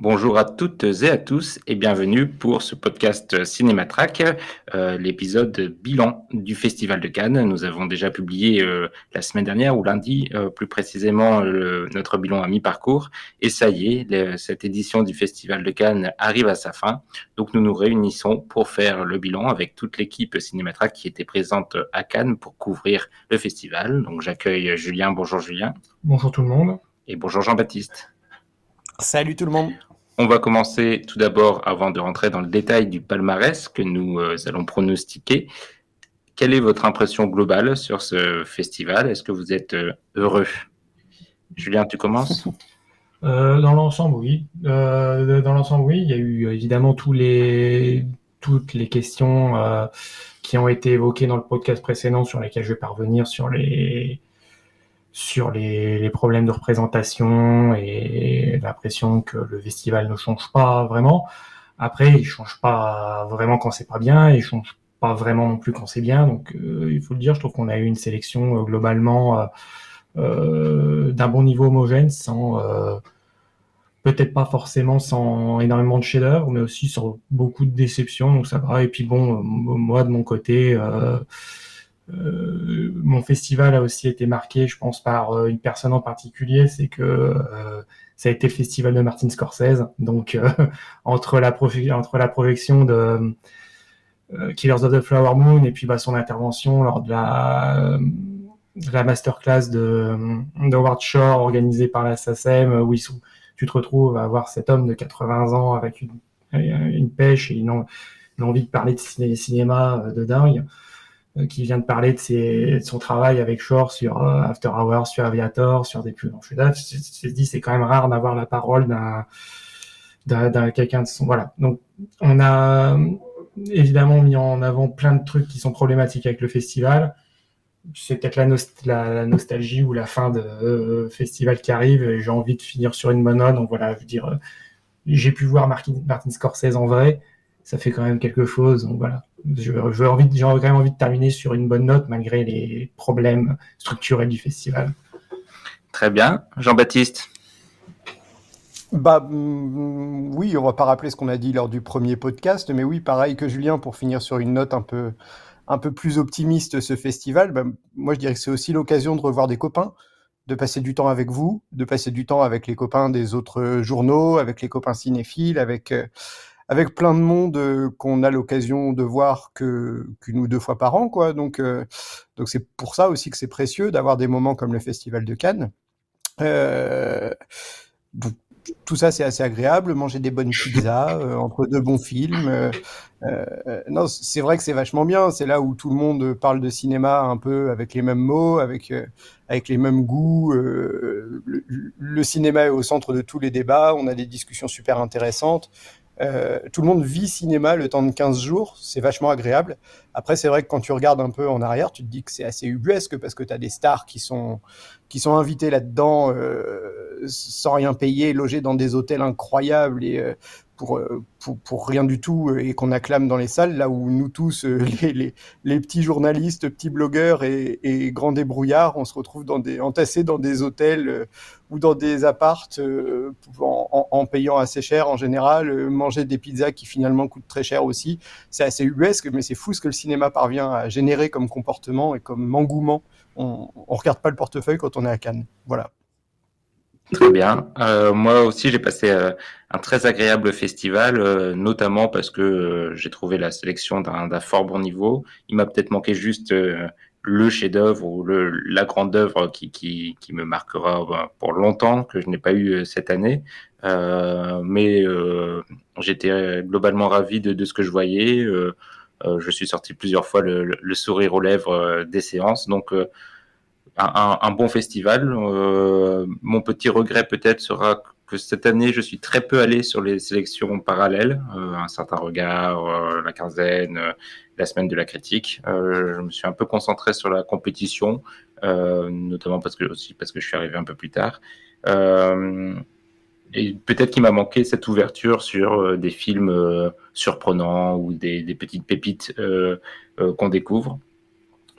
Bonjour à toutes et à tous et bienvenue pour ce podcast Cinématrack, euh, l'épisode bilan du Festival de Cannes. Nous avons déjà publié euh, la semaine dernière ou lundi euh, plus précisément le- notre bilan à mi-parcours et ça y est, le- cette édition du Festival de Cannes arrive à sa fin. Donc nous nous réunissons pour faire le bilan avec toute l'équipe Cinématrack qui était présente à Cannes pour couvrir le festival. Donc j'accueille Julien. Bonjour Julien Bonjour tout le monde. et bonjour Jean-Baptiste. Salut tout le monde. On va commencer tout d'abord, avant de rentrer dans le détail du palmarès que nous euh, allons pronostiquer. Quelle est votre impression globale sur ce festival? Est-ce que vous êtes euh, heureux? Julien, tu commences? Euh, dans l'ensemble, oui. Dans l'ensemble, oui. Il y a eu évidemment toutes les questions qui ont été évoquées dans le podcast précédent sur lesquelles je vais parvenir sur les, sur les, les problèmes de représentation et l'impression que le festival ne change pas vraiment. Après, il change pas vraiment quand c'est pas bien, il change pas vraiment non plus quand c'est bien. Donc, euh, il faut le dire, je trouve qu'on a eu une sélection euh, globalement euh, euh, d'un bon niveau homogène, sans euh, peut-être pas forcément sans énormément de chefs-d'œuvre, mais aussi sur beaucoup de déceptions. Donc ça va. Et puis bon, euh, moi de mon côté. Euh, mon festival a aussi été marqué, je pense, par euh, une personne en particulier, c'est que euh, ça a été le festival de Martin Scorsese. Donc, entre, la projection de Killers of the Flower Moon et puis bah, son intervention lors de la, de la masterclass de, de Shore organisée par la SACEM, où tu te retrouves à voir cet homme de 80 ans avec une, pêche et une, une envie de parler de ciné- cinéma de dingue qui vient de parler de, son travail avec Shore sur euh, After Hours, sur Aviator, sur des chefs-d'œuvre. Je te dis, c'est quand même rare d'avoir la parole d'un quelqu'un de son. Voilà. Donc, on a euh, évidemment mis en avant plein de trucs qui sont problématiques avec le festival. C'est peut-être la, nost- la, la nostalgie ou la fin de euh, festival qui arrive. J'ai envie de finir sur une bonne. Donc voilà, je veux dire, euh, j'ai pu voir Martin, Martin Scorsese en vrai. Ça fait quand même quelque chose. Donc voilà, je, je envie, de- j'ai quand même envie de terminer sur une bonne note malgré les problèmes structurels du festival. Très bien. Jean-Baptiste? Bah mm, oui, on va pas rappeler ce qu'on a dit lors du premier podcast, mais oui, pareil que Julien, pour finir sur une note un peu, un peu plus optimiste, ce festival, bah, moi je dirais que c'est aussi l'occasion de revoir des copains, de passer du temps avec vous, de passer du temps avec les copains des autres journaux, avec les copains cinéphiles, avec, euh, avec plein de monde euh, qu'on a l'occasion de voir qu'une ou deux fois par an, quoi. Donc, euh, donc c'est pour ça aussi que c'est précieux d'avoir des moments comme le Festival de Cannes. Euh, donc, tout ça, c'est assez agréable. Manger des bonnes pizzas euh, entre deux bons films. euh, euh, non, c'est vrai que c'est vachement bien. C'est là où tout le monde parle de cinéma un peu avec les mêmes mots, avec, euh, avec les mêmes goûts. euh, le cinéma est au centre de tous les débats. On a des discussions super intéressantes. Euh, tout le monde vit cinéma le temps de 15 jours, c'est vachement agréable. Après, c'est vrai que quand tu regardes un peu en arrière, tu te dis que c'est assez ubuesque parce que tu as des stars qui sont, qui sont invités là-dedans euh, sans rien payer, logés dans des hôtels incroyables et euh, pour, euh, pour, pour rien du tout et qu'on acclame dans les salles, là où nous tous, euh, les, les, petits journalistes, petits blogueurs et, grands débrouillards, on se retrouve dans des, entassés dans des hôtels euh, ou dans des appartes en, payant assez cher en général, manger des pizzas qui finalement coûtent très cher aussi. C'est assez ubuesque, mais c'est fou ce que le cinéma parvient à générer comme comportement et comme engouement. On ne regarde pas le portefeuille quand on est à Cannes. Voilà. Très bien. Moi aussi, j'ai passé un très agréable festival, euh, notamment parce que euh, j'ai trouvé la sélection d'un fort bon niveau. Il m'a peut-être manqué juste euh, le chef-d'œuvre ou le, la grande œuvre qui, qui, qui me marquera pour longtemps, que je n'ai pas eu cette année. Mais j'étais globalement ravi de, de ce que je voyais. Je suis sorti plusieurs fois le, le, sourire aux lèvres des séances. Donc, un, un, bon festival. Mon petit regret peut-être sera cette année, je suis très peu allé sur les sélections parallèles, un certain regard, la quinzaine, la semaine de la critique. je me suis un peu concentré sur la compétition, notamment parce que aussi parce que je suis arrivé un peu plus tard. et peut-être qu'il m'a manqué cette ouverture sur des films surprenants ou des petites pépites qu'on découvre.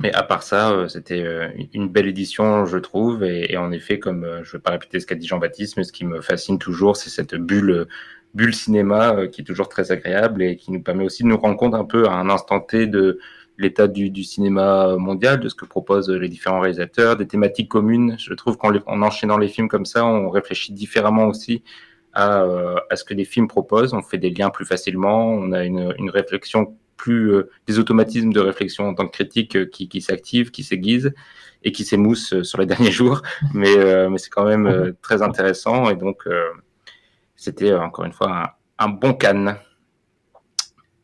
Mais à part ça, euh, c'était euh, une belle édition, je trouve. Et, en effet, comme euh, je ne vais pas répéter ce qu'a dit Jean-Baptiste, mais ce qui me fascine toujours, c'est cette bulle, bulle cinéma qui est toujours très agréable et qui nous permet aussi de nous rendre compte un peu à un instant T de l'état du, cinéma mondial, de ce que proposent les différents réalisateurs, des thématiques communes. Je trouve qu'en en enchaînant les films comme ça, on réfléchit différemment aussi à, à, ce que les films proposent. On fait des liens plus facilement, on a une, une réflexion plus euh, des automatismes de réflexion en tant que critique euh, qui, qui s'activent, qui s'aiguisent et qui s'émoussent euh, sur les derniers jours. Mais, c'est quand même très intéressant. Et donc, c'était encore une fois un, bon canne.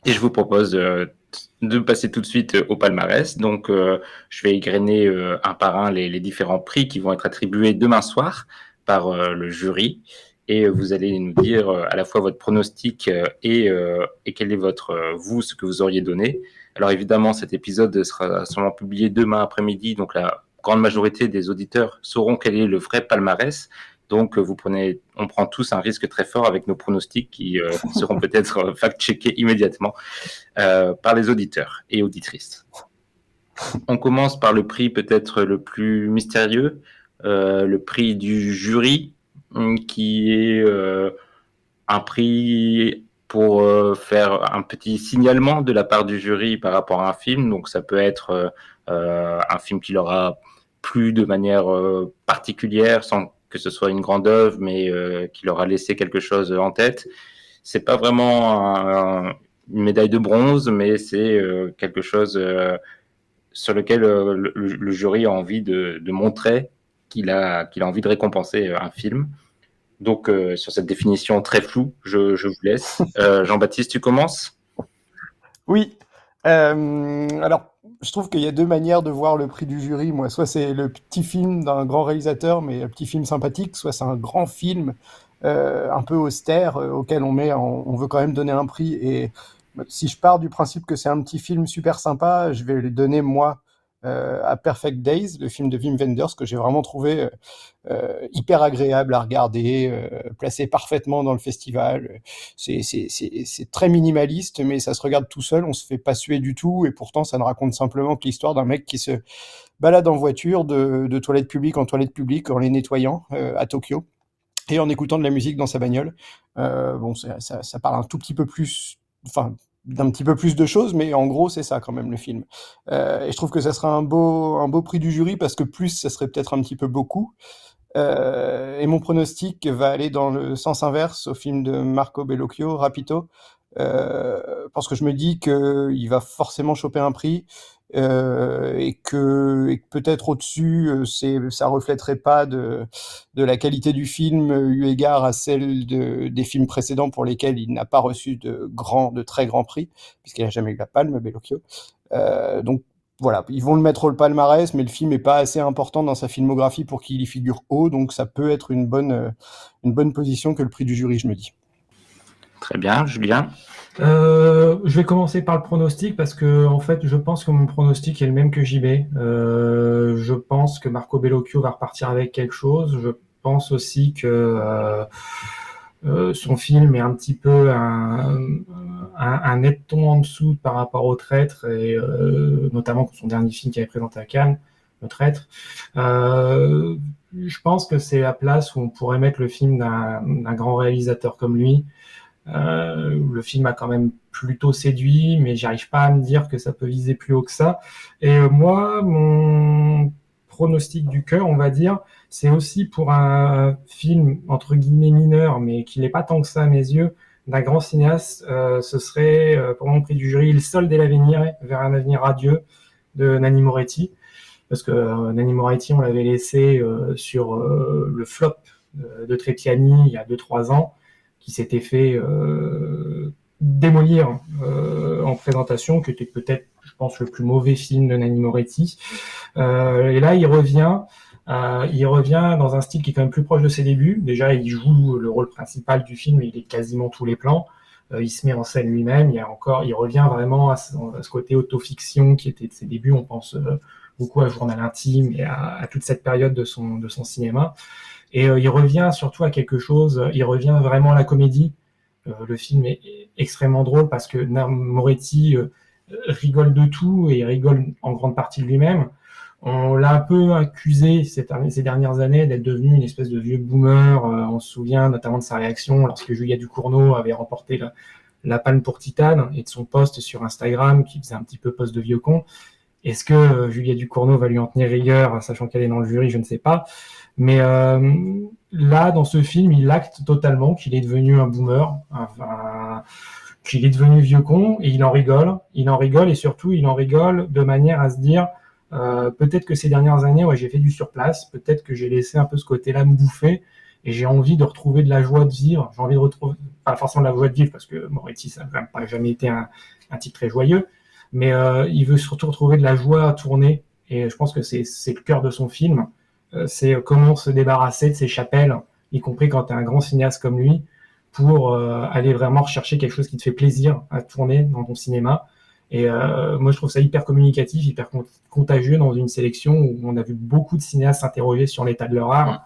Et je vous propose de passer tout de suite au palmarès. Donc, je vais égrener un par un les, différents prix qui vont être attribués demain soir par le jury et vous allez nous dire euh, à la fois votre pronostic euh, et, euh, et quel est votre, vous, ce que vous auriez donné. Alors évidemment, cet épisode sera sûrement publié demain après-midi, donc la grande majorité des auditeurs sauront quel est le vrai palmarès. Donc vous prenez, on prend tous un risque très fort avec nos pronostics qui seront peut-être fact-checkés immédiatement par les auditeurs et auditrices. On commence par le prix peut-être le plus mystérieux, le prix du jury qui est euh, un prix pour euh, faire un petit signalement de la part du jury par rapport à un film. Donc ça peut être euh, un film qui leur a plu de manière particulière sans que ce soit une grande œuvre, mais qui leur a laissé quelque chose en tête. C'est pas vraiment une médaille de bronze, mais c'est quelque chose sur lequel le, jury a envie de, montrer qu'il a, qu'il a envie de récompenser un film. Donc, euh, sur cette définition très floue, je, vous laisse. Euh, Jean-Baptiste, tu commences? Oui. Euh, alors, je trouve qu'il y a deux manières de voir le prix du jury. Moi, soit c'est le petit film d'un grand réalisateur, mais un petit film sympathique, soit c'est un grand film un peu austère auquel on met, on, veut quand même donner un prix. Et si je pars du principe que c'est un petit film super sympa, je vais lui donner moi euh, à Perfect Days, le film de Wim Wenders que j'ai vraiment trouvé euh, euh, hyper agréable à regarder, placé parfaitement dans le festival. C'est très minimaliste, mais ça se regarde tout seul, on se fait pas suer du tout, et pourtant ça ne raconte simplement que l'histoire d'un mec qui se balade en voiture de, toilette publique en toilette publique en les nettoyant à Tokyo et en écoutant de la musique dans sa bagnole. bon, ça, parle un tout petit peu plus, d'un petit peu plus de choses, mais en gros, c'est ça quand même le film. Euh, et je trouve que ça sera un beau, un beau prix du jury parce que plus, ça serait peut-être un petit peu beaucoup. Euh, et mon pronostic va aller dans le sens inverse au film de Marco Bellocchio, Rapito, euh, parce que je me dis qu'il va forcément choper un prix euh, et que, peut-être au-dessus, euh, c'est, ça reflèterait pas de, la qualité du film eu égard à celle de, des films précédents pour lesquels il n'a pas reçu de très grands prix, puisqu'il n'a jamais eu la palme, Bellocchio. Euh, donc voilà, ils vont le mettre au palmarès, mais le film n'est pas assez important dans sa filmographie pour qu'il y figure haut, donc ça peut être une bonne, une bonne position que le prix du jury, je me dis. Très bien, Julien. Euh, je vais commencer par le pronostic parce que en fait, je pense que mon pronostic est le même que JB. Euh, je pense que Marco Bellocchio va repartir avec quelque chose. Je pense aussi que euh, son film est un petit peu un, un, net ton en dessous par rapport au traître et notamment son dernier film qui avait présenté à Cannes, le traître. je pense que c'est la place où on pourrait mettre le film d'un grand réalisateur comme lui. Euh, le film a quand même plutôt séduit, mais j'arrive pas à me dire que ça peut viser plus haut que ça. Et euh, moi, mon pronostic du cœur, on va dire, c'est aussi pour un film entre guillemets mineur, mais qui n'est pas tant que ça à mes yeux, d'un grand cinéaste. Euh, ce serait pour mon prix du jury Le solde et l'avenir vers un avenir radieux de Nanni Moretti, parce que Nanni Moretti, on l'avait laissé sur le flop de Trépiani il y a 2-3 ans qui s'était fait euh, démolir euh, en présentation, qui était peut-être, je pense, le plus mauvais film de Nanni Moretti. Euh, et là, il revient Euh, il revient dans un style qui est quand même plus proche de ses débuts. Déjà, il joue le rôle principal du film, il est quasiment tous les plans. Euh, il se met en scène lui-même. Il, y a encore, il revient vraiment à ce, à ce côté autofiction qui était de ses débuts. On pense beaucoup à Journal intime et à, à, toute cette période de son, de son cinéma. Et euh, il revient surtout à quelque chose, il revient vraiment à la comédie. Euh, le film est extrêmement drôle parce que Moretti euh, rigole de tout et rigole en grande partie de lui-même. On l'a un peu accusé ces, dernières années d'être devenu une espèce de vieux boomer. Euh, on se souvient notamment de sa réaction lorsque Julia Ducournau avait remporté la, la palme pour Titane et de son post sur Instagram qui faisait un petit peu post de vieux con. Est-ce que euh, Julia Ducournau va lui en tenir rigueur, sachant qu'elle est dans le jury Je ne sais pas. Mais euh, là, dans ce film, il acte totalement qu'il est devenu un boomer, qu'il est devenu vieux con, et il en rigole. Il en rigole, et surtout, il en rigole de manière à se dire, euh, peut-être que ces dernières années, ouais, j'ai fait du surplace, peut-être que j'ai laissé un peu ce côté-là me bouffer, et j'ai envie de retrouver de la joie de vivre. J'ai envie de retrouver, pas forcément de la joie de vivre, parce que Moretti, ça n'a jamais été un type très joyeux, mais euh, il veut surtout retrouver de la joie à tourner, et je pense que c'est le cœur de son film c'est comment se débarrasser de ces chapelles, y compris quand tu es un grand cinéaste comme lui, pour euh, aller vraiment rechercher quelque chose qui te fait plaisir à tourner dans ton cinéma. Et euh, moi, je trouve ça hyper communicatif, hyper contagieux dans une sélection où on a vu beaucoup de cinéastes s'interroger sur l'état de leur art.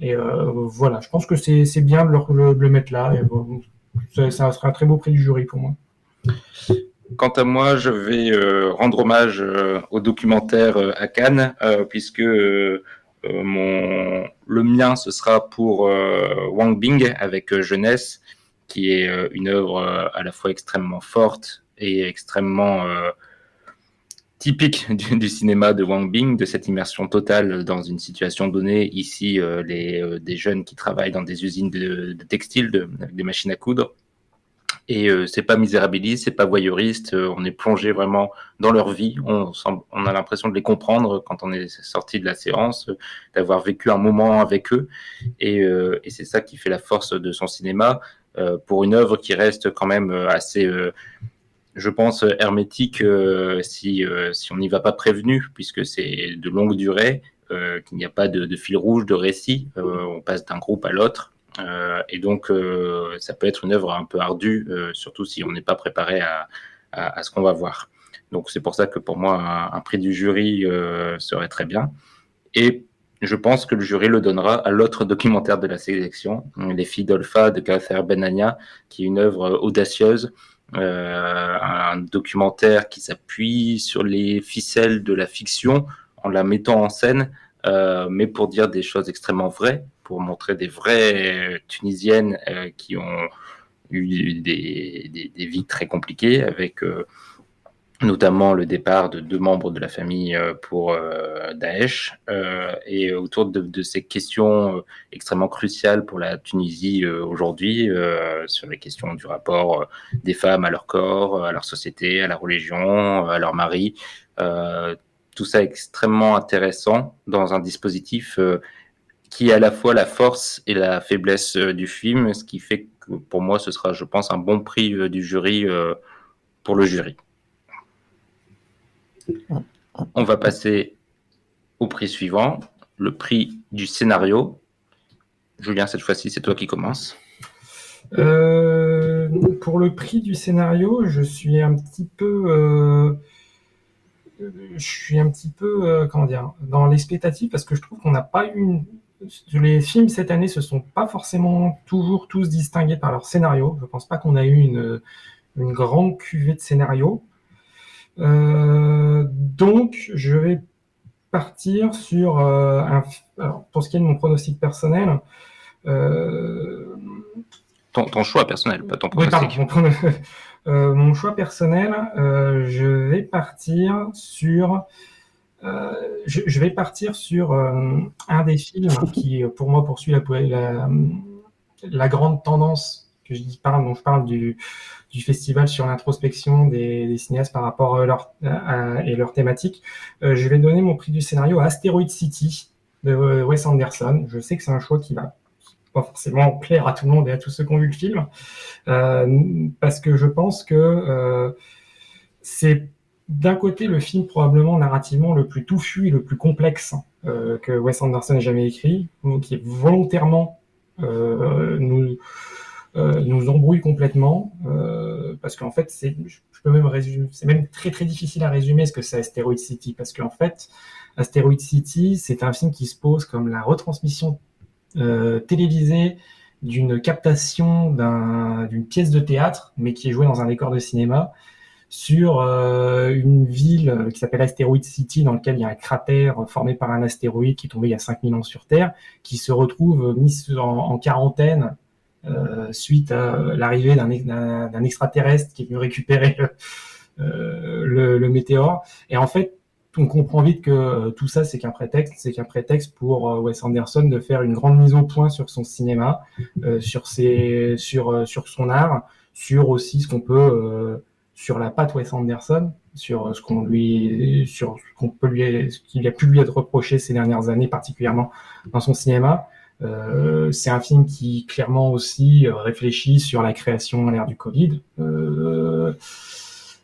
Et euh, voilà, je pense que c'est bien de le, mettre là. Ça, ça, sera un très beau prix du jury pour moi. Quant à moi, je vais euh, rendre hommage euh, au documentaire euh, à Cannes, puisque le mien, ce sera pour Wang Bing avec Jeunesse, qui est une œuvre à la fois extrêmement forte et extrêmement typique du, cinéma de Wang Bing, de cette immersion totale dans une situation donnée. Ici, les, des jeunes qui travaillent dans des usines de, de textiles, avec des machines à coudre. Et euh, c'est pas misérabiliste, c'est pas voyeuriste. on est plongé vraiment dans leur vie. On, a l'impression de les comprendre quand on est sorti de la séance, d'avoir vécu un moment avec eux. Et, et c'est ça qui fait la force de son cinéma. pour une œuvre qui reste quand même assez je pense, hermétique euh, si, euh, on n'y va pas prévenu, puisque c'est de longue durée, euh, qu'il n'y a pas de, fil rouge de récit, on passe d'un groupe à l'autre. Et donc, ça peut être une œuvre un peu ardue, surtout si on n'est pas préparé à, à, ce qu'on va voir. Donc, c'est pour ça que pour moi, un, prix du jury serait très bien. Et je pense que le jury le donnera à l'autre documentaire de la sélection, Les filles d'Olpha de Cather Benania, qui est une œuvre audacieuse, euh, un documentaire qui s'appuie sur les ficelles de la fiction en la mettant en scène, euh, mais pour dire des choses extrêmement vraies, pour montrer des vraies Tunisiennes euh, qui ont eu des, des, vies très compliquées avec euh, notamment le départ de deux membres de la famille euh, pour Daesh, et autour de, de, ces questions extrêmement cruciales pour la Tunisie aujourd'hui, sur les questions du rapport des femmes à leur corps, à leur société, à la religion, à leur mari, tout ça extrêmement intéressant dans un dispositif qui est à la fois la force et la faiblesse du film, ce qui fait que pour moi ce sera, je pense, un bon prix du jury pour le jury. On va passer au prix suivant, le prix du scénario. Julien, cette fois-ci, c'est toi qui commences. Euh, pour le prix du scénario, je suis un petit peu, euh, je suis un petit peu, euh, comment dire, dans l'expectative parce que je trouve qu'on n'a pas eu une... Les films cette année se sont pas forcément toujours tous distingués par leur scénario. Je pense pas qu'on a eu une, une grande cuvée de scénarios. Euh, donc, je vais partir sur euh, un. Alors, pour ce qui est de mon pronostic personnel. Euh, ton, ton, choix personnel, pas ton pronostic. Oui, pardon, mon, mon, choix personnel, je vais partir sur. Je, je, vais partir sur un des films qui, pour moi, poursuit la, grande tendance dont je parle du, festival sur l'introspection des, cinéastes par rapport à leur, à, thématique. Euh, je vais donner mon prix du scénario à Asteroid City de Wes Anderson. Je sais que c'est un choix qui va pas forcément plaire à tout le monde et à tous ceux qui ont vu le film, euh, parce que je pense que euh, c'est d'un côté le film probablement narrativement le plus touffu et le plus complexe euh, que Wes Anderson ait jamais écrit, qui volontairement euh, nous euh, nous embrouille complètement parce qu'en fait c'est je peux même c'est même très très difficile à résumer ce que c'est Asteroid City parce qu'en fait Asteroid City c'est un film qui se pose comme la retransmission télévisée d'une captation d'un- d'une pièce de théâtre mais qui est jouée dans un décor de cinéma sur euh, une ville euh, qui s'appelle Asteroid City, dans lequel il y a un cratère formé par un astéroïde qui est tombé il y a 5000 ans sur Terre, qui se retrouve mis en, en quarantaine euh, suite à l'arrivée d'un ex- d'un- d'un extraterrestre qui est venu récupérer le, euh, le- le météore. Et en fait, on comprend vite que euh, tout ça, c'est qu'un prétexte, c'est qu'un prétexte pour euh, Wes Anderson de faire une grande mise au point sur son cinéma, euh, sur ses, sur, euh, sur son art, sur aussi ce qu'on peut euh, sur la patte Wes Anderson, sur ce qu'on lui, sur ce qu'on peut lui, ce qu'il a pu lui être reproché ces dernières années, particulièrement dans son cinéma. Euh, c'est un film qui clairement aussi réfléchit sur la création à l'ère du Covid. Euh,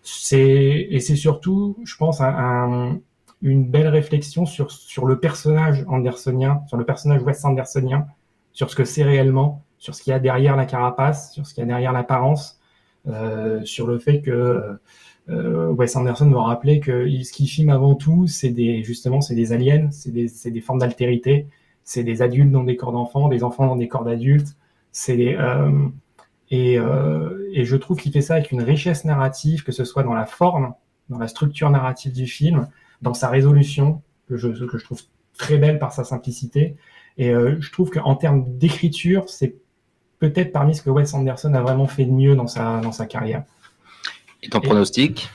c'est et c'est surtout, je pense, un, un- une belle réflexion sur sur le personnage andersonien, sur le personnage Wes Andersonien, sur ce que c'est réellement, sur ce qu'il y a derrière la carapace, sur ce qu'il y a derrière l'apparence, sur le fait que euh, Wes Anderson doit rappeler que ce qu'il filme avant tout, c'est des justement c'est des aliens, c'est des, formes d'altérité, c'est des adultes dans des corps d'enfants, des enfants dans des corps d'adultes, euh, et, euh, je trouve qu'il fait ça avec une richesse narrative, que ce soit dans la forme, dans la structure narrative du film, dans sa résolution, que je, trouve très belle par sa simplicité. Et euh, je trouve qu'en termes d'écriture, c'est peut-être parmi ce que Wes Anderson a vraiment fait de mieux dans sa, dans sa carrière. Et ton pronostic?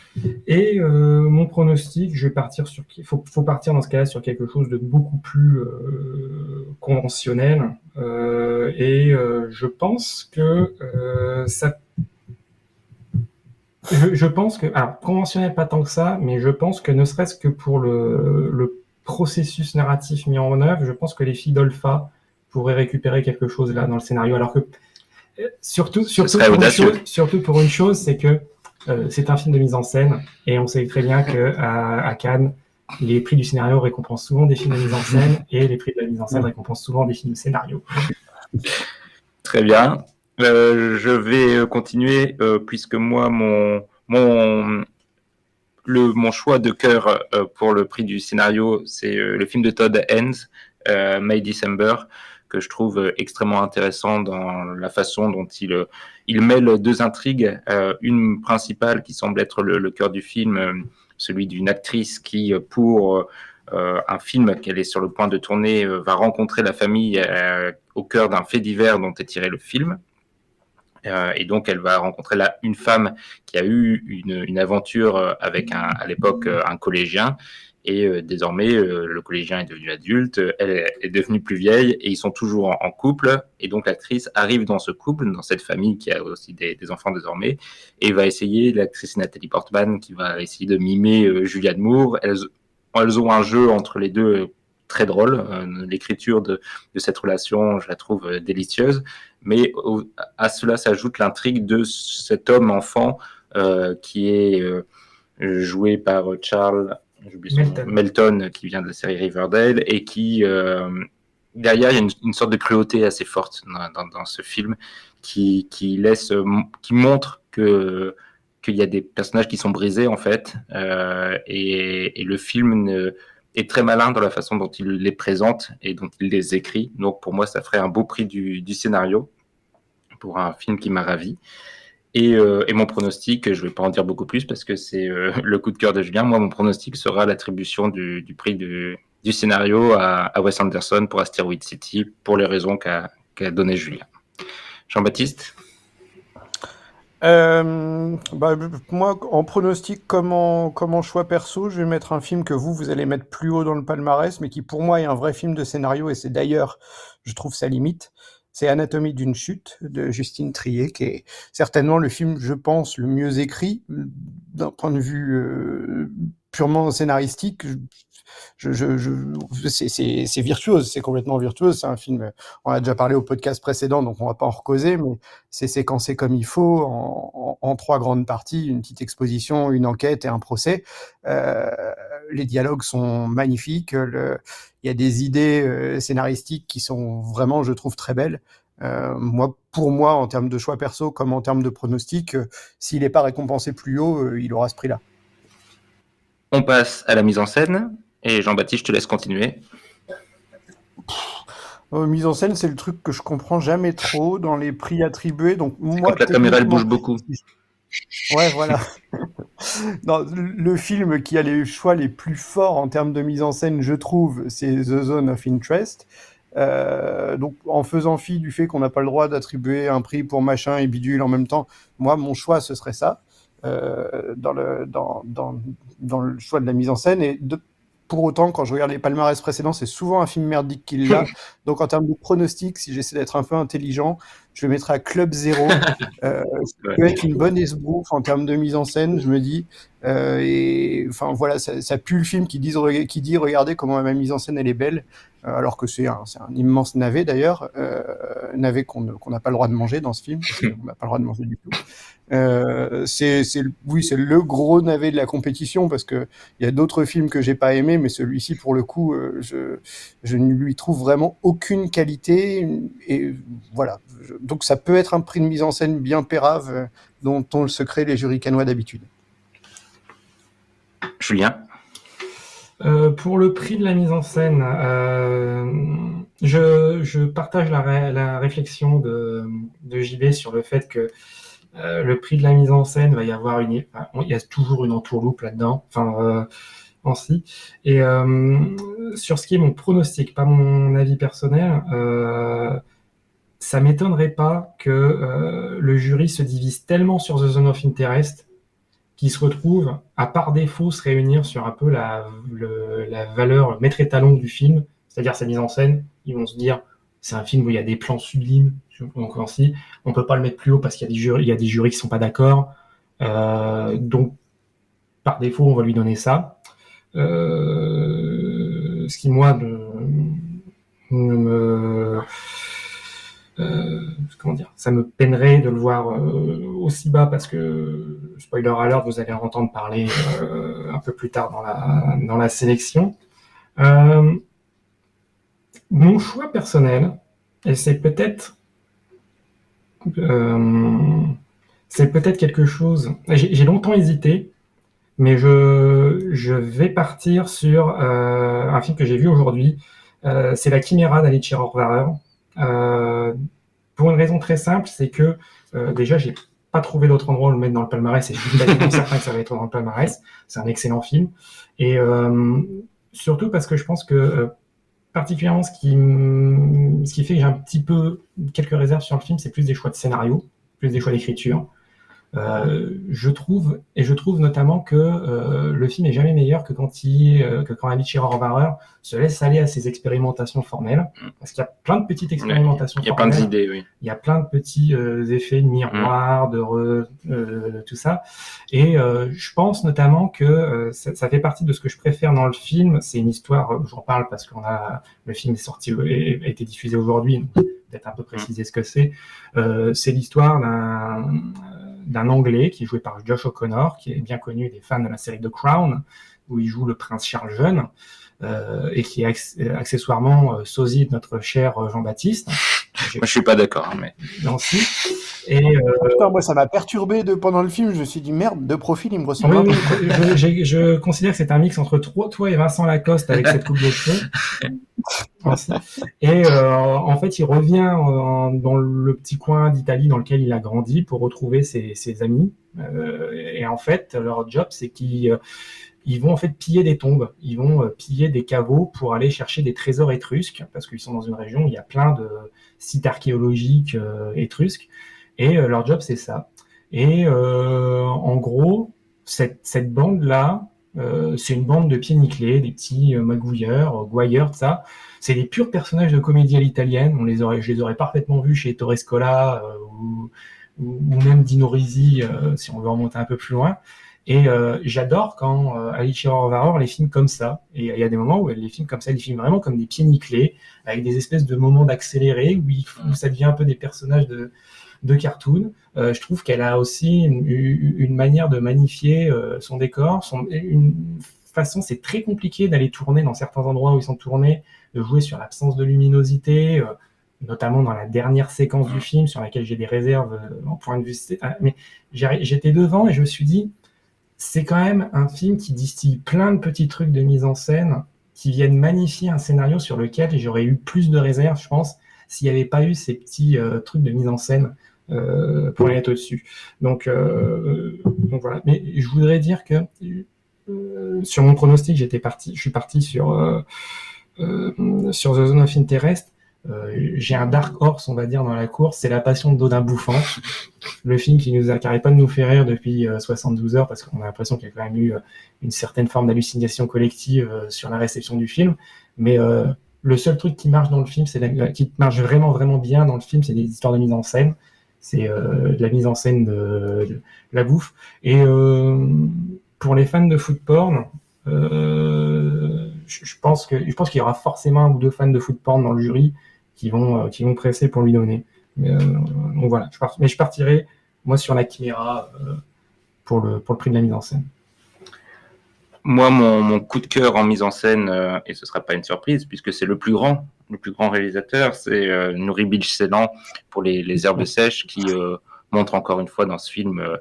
Et euh, mon pronostic, je vais partir sur. Il faut, faut partir dans ce cas-là sur quelque chose de beaucoup plus euh, conventionnel. Euh, et je pense que ça. Je, je pense que. Alors, conventionnel, pas tant que ça, mais je pense que ne serait-ce que pour le, le processus narratif mis en œuvre, je pense que les filles d'Olpha pourraient récupérer quelque chose là dans le scénario. Alors que. euh, Surtout, surtout, pour une chose, surtout pour une chose, c'est que euh, c'est un film de mise en scène et on sait très bien que à, à Cannes, les prix du scénario récompensent souvent des films de mise en scène et les prix de la mise en scène récompensent souvent des films de scénario. Très bien. Euh, je vais continuer euh, puisque moi, mon, mon, le, mon choix de cœur pour le prix du scénario, c'est le film de Todd Haynes, May December, que je trouve euh, extrêmement intéressant dans la façon dont il, euh, il mêle deux intrigues. Euh, une principale qui semble être le, cœur du film, celui d'une actrice qui, pour un film qu'elle est sur le point de tourner, va rencontrer la famille au cœur d'un fait divers dont est tiré le film. Et donc, elle va rencontrer là une femme qui a eu une, une aventure avec à l'époque un collégien. Et euh, désormais, euh, le collégien est devenu adulte, elle est- devenue plus vieille et ils sont toujours en, couple. Et donc, l'actrice arrive dans ce couple, dans cette famille qui a aussi des, enfants désormais, et va essayer, l'actrice Nathalie Portman, qui va essayer de mimer euh, Julianne Moore. Elles, ont un jeu entre les deux euh, très drôle. Euh, L'écriture de, cette relation, je la trouve euh, délicieuse. Mais à cela s'ajoute l'intrigue de cet homme enfant euh, qui est joué par Charles Melton. Melton, qui vient de la série Riverdale, et qui, euh, derrière, il y a une, une sorte de cruauté assez forte dans, dans- dans ce film, qui, qui laisse, euh, qui montre que qu'il y a des personnages qui sont brisés, en fait, euh, et, et le film ne- est très malin dans la façon dont il les présente et dont il les écrit. Donc, pour moi, ça ferait un beau prix du, du scénario pour un film qui m'a ravi. Et, euh, et mon pronostic, je ne vais pas en dire beaucoup plus parce que c'est euh, le coup de cœur de Julien. Moi, mon pronostic sera l'attribution du, prix du, scénario à, Wes Anderson pour Asteroid City pour les raisons qu'a qu'a donné Julien. Jean-Baptiste? Euh, bah, moi, en pronostic, comme en, comme en choix perso, je vais mettre un film que vous, vous allez mettre plus haut dans le palmarès, mais qui pour moi est un vrai film de scénario, et c'est d'ailleurs, je trouve, sa limite. C'est Anatomie d'une chute de Justine Trier, qui est certainement le film, je pense, le mieux écrit d'un point de vue euh, purement scénaristique. C'est virtuose, c'est complètement virtuose. C'est un film, on a déjà parlé au podcast précédent, donc on va pas en recauser, mais c'est séquencé comme il faut, en, trois grandes parties, une petite exposition, une enquête et un procès. Euh, les dialogues sont magnifiques, il y a des idées euh, scénaristiques qui sont vraiment, je trouve, très belles. Euh, moi, pour moi, en termes de choix perso comme en termes de pronostic, s'il n'est pas récompensé plus haut, il aura ce prix-là. On passe à la mise en scène et Jean-Baptiste, je te laisse continuer. Euh, mise en scène, c'est le truc que je comprends jamais trop dans les prix attribués. Donc moi, Quand la caméra elle bouge beaucoup. Ouais, voilà. non, le film qui a les choix les plus forts en termes de mise en scène, je trouve, c'est The Zone of Interest. Euh, donc, en faisant fi du fait qu'on n'a pas le droit d'attribuer un prix pour machin et bidule en même temps, moi, mon choix, ce serait ça, euh, dans, le, dans, dans, dans le choix de la mise en scène. Et de, pour autant, quand je regarde les palmarès précédents, c'est souvent un film merdique qui l'a. Donc, en termes de pronostic, si j'essaie d'être un peu intelligent, je le mettrai à Club Zéro. Euh, ça peut être une bonne esbrouffe en termes de mise en scène, je me dis. Euh, et enfin, voilà, ça, ça, pue le film qui dit, qui dit regardez comment ma mise en scène elle est belle, alors que c'est un, immense navet d'ailleurs, euh, navet qu'on n'a pas le droit de manger dans ce film, qu'on n'a pas le droit de manger du tout. Euh, c'est, oui, c'est le gros navet de la compétition parce que il y a d'autres films que j'ai pas aimés, mais celui-ci, pour le coup, euh, je, ne lui trouve vraiment aucune qualité. Et voilà. Donc, ça peut être un prix de mise en scène bien pérave euh, dont ont le secret les jurys canois d'habitude. Julien? Euh, pour le prix de la mise en scène, euh, je, partage la, ré, la réflexion de, JB sur le fait que euh, le prix de la mise en scène va y avoir une, il y a toujours une entourloupe là-dedans, enfin en si. Et sur ce qui est mon pronostic, pas mon avis personnel, ça m'étonnerait pas que le jury se divise tellement sur The Zone of Interest qui se retrouvent, à par défaut, se réunir sur un peu la, la valeur maître étalon du film, c'est-à-dire sa mise en scène. Ils vont se dire, c'est un film où il y a des plans sublimes, donc ainsi, on peut pas le mettre plus haut parce qu'il y a des jurys, il y a des jurys qui sont pas d'accord. Euh, donc, par défaut, on va lui donner ça. Euh, ce qui, moi, ne, me comment dire, ça me peinerait de le voir euh, aussi bas parce que, spoiler alert, vous allez en entendre parler euh, un peu plus tard dans la, dans la sélection. Euh, mon choix personnel, et c'est peut-être c'est peut-être quelque chose, j'ai longtemps hésité, mais je, je vais partir sur un film que j'ai vu aujourd'hui, c'est La Chimera d'Alicia Horvarer. Euh, pour une raison très simple, c'est que euh, déjà, j'ai pas trouvé d'autre endroit où le mettre dans le palmarès et je suis certain que ça va être dans le palmarès. C'est un excellent film. Et euh, surtout parce que je pense que euh, particulièrement ce qui, ce qui fait que j'ai un petit peu quelques réserves sur le film, c'est plus des choix de scénario, plus des choix d'écriture. Euh, je trouve et je trouve notamment que euh, le film est jamais meilleur que quand il euh, que quand Alice Horvarer se laisse aller à ses expérimentations formelles. Parce qu'il y a plein de petites expérimentations il y a plein d'idées oui. Il y a plein de petits euh, effets de miroir de re, euh, tout ça. Et je pense notamment que ça, ça, fait partie de ce que je préfère dans le film. C'est une histoire j'en parle parce qu'on a le film est sorti a été diffusé aujourd'hui peut-être un peu préciser ce que c'est. C'est l'histoire d'un d'un Anglais qui est joué par Josh O'Connor, qui est bien connu des fans de la série The Crown, où il joue le prince Charles Jeune, euh, et qui est accessoirement euh, sosie de notre cher Jean-Baptiste. Moi, je suis pas d'accord, mais. Non, si. Et euh... Putain, moi, ça m'a perturbé de, pendant le film. Je me suis dit, merde, de profil, il me ressemble oui, je, je, je, considère que c'est un mix entre toi, toi et Vincent Lacoste avec cette coupe de cheveux. Et euh, en fait, il revient en, dans le petit coin d'Italie dans lequel il a grandi pour retrouver ses, amis. Euh, et en fait, leur job, c'est qu'ils ils vont en fait piller des tombes, ils vont euh, piller des caveaux pour aller chercher des trésors étrusques, parce qu'ils sont dans une région où il y a plein de sites archéologiques euh, étrusques, et euh, leur job c'est ça. Et euh, en gros, cette bande-là, euh, c'est une bande de pieds nickelés, des petits magouilleurs, gouailleurs, ça. C'est des purs personnages de comédie à l'italienne. On les aurait, je les aurais parfaitement vus chez Torrescola ou, ou, même Dino Risi, si on veut remonter un peu plus loin. Et euh, j'adore quand euh, Alicia Horvarer les films comme ça. Et il y a des moments où elle les filme comme ça, elle les filme vraiment comme des pieds nickelés, avec des espèces de moments d'accéléré où ça devient un peu des personnages de, de cartoon. Euh, je trouve qu'elle a aussi une, une manière de magnifier euh, son décor, son, une façon, c'est très compliqué d'aller tourner dans certains endroits où ils sont tournés, de jouer sur l'absence de luminosité, euh, notamment dans la dernière séquence du film sur laquelle j'ai des réserves en point de vue. ah, Mais j'étais devant et je me suis dit, c'est quand même un film qui distille plein de petits trucs de mise en scène qui viennent magnifier un scénario sur lequel j'aurais eu plus de réserves, je pense, s'il n'y avait pas eu ces petits trucs de mise en scène pour les mettre au-dessus. Donc, euh, donc voilà. Mais je voudrais dire que euh, sur mon pronostic, j'étais parti, je suis parti sur euh, euh, sur The Zone of Interest. Euh, j'ai un dark horse, on va dire, dans la course, c'est La Passion de Dodin Bouffant, le film qui nous a qui arrête pas de nous faire rire depuis euh, 72 heures parce qu'on a l'impression qu'il y a quand même eu euh, une certaine forme d'hallucination collective euh, sur la réception du film. Mais euh, le seul truc qui marche dans le film, c'est qui marche vraiment vraiment bien dans le film, c'est des histoires de mise en scène. C'est euh, de la mise en scène de, la bouffe. Et euh, pour les fans de food porn, euh, je, pense que je pense qu'il y aura forcément un ou deux fans de food porn dans le jury qui vont qui vont presser pour lui donner. Mais, donc voilà. Je mais je partirai moi sur la Chimera pour le pour le prix de la mise en scène. Moi, mon, mon coup de cœur en mise en scène, euh, et ce sera pas une surprise puisque c'est le plus grand, le plus grand réalisateur, c'est euh, Nouri Bilge-Ceylan pour les, les herbes sèches qui euh, montre encore une fois dans ce film euh,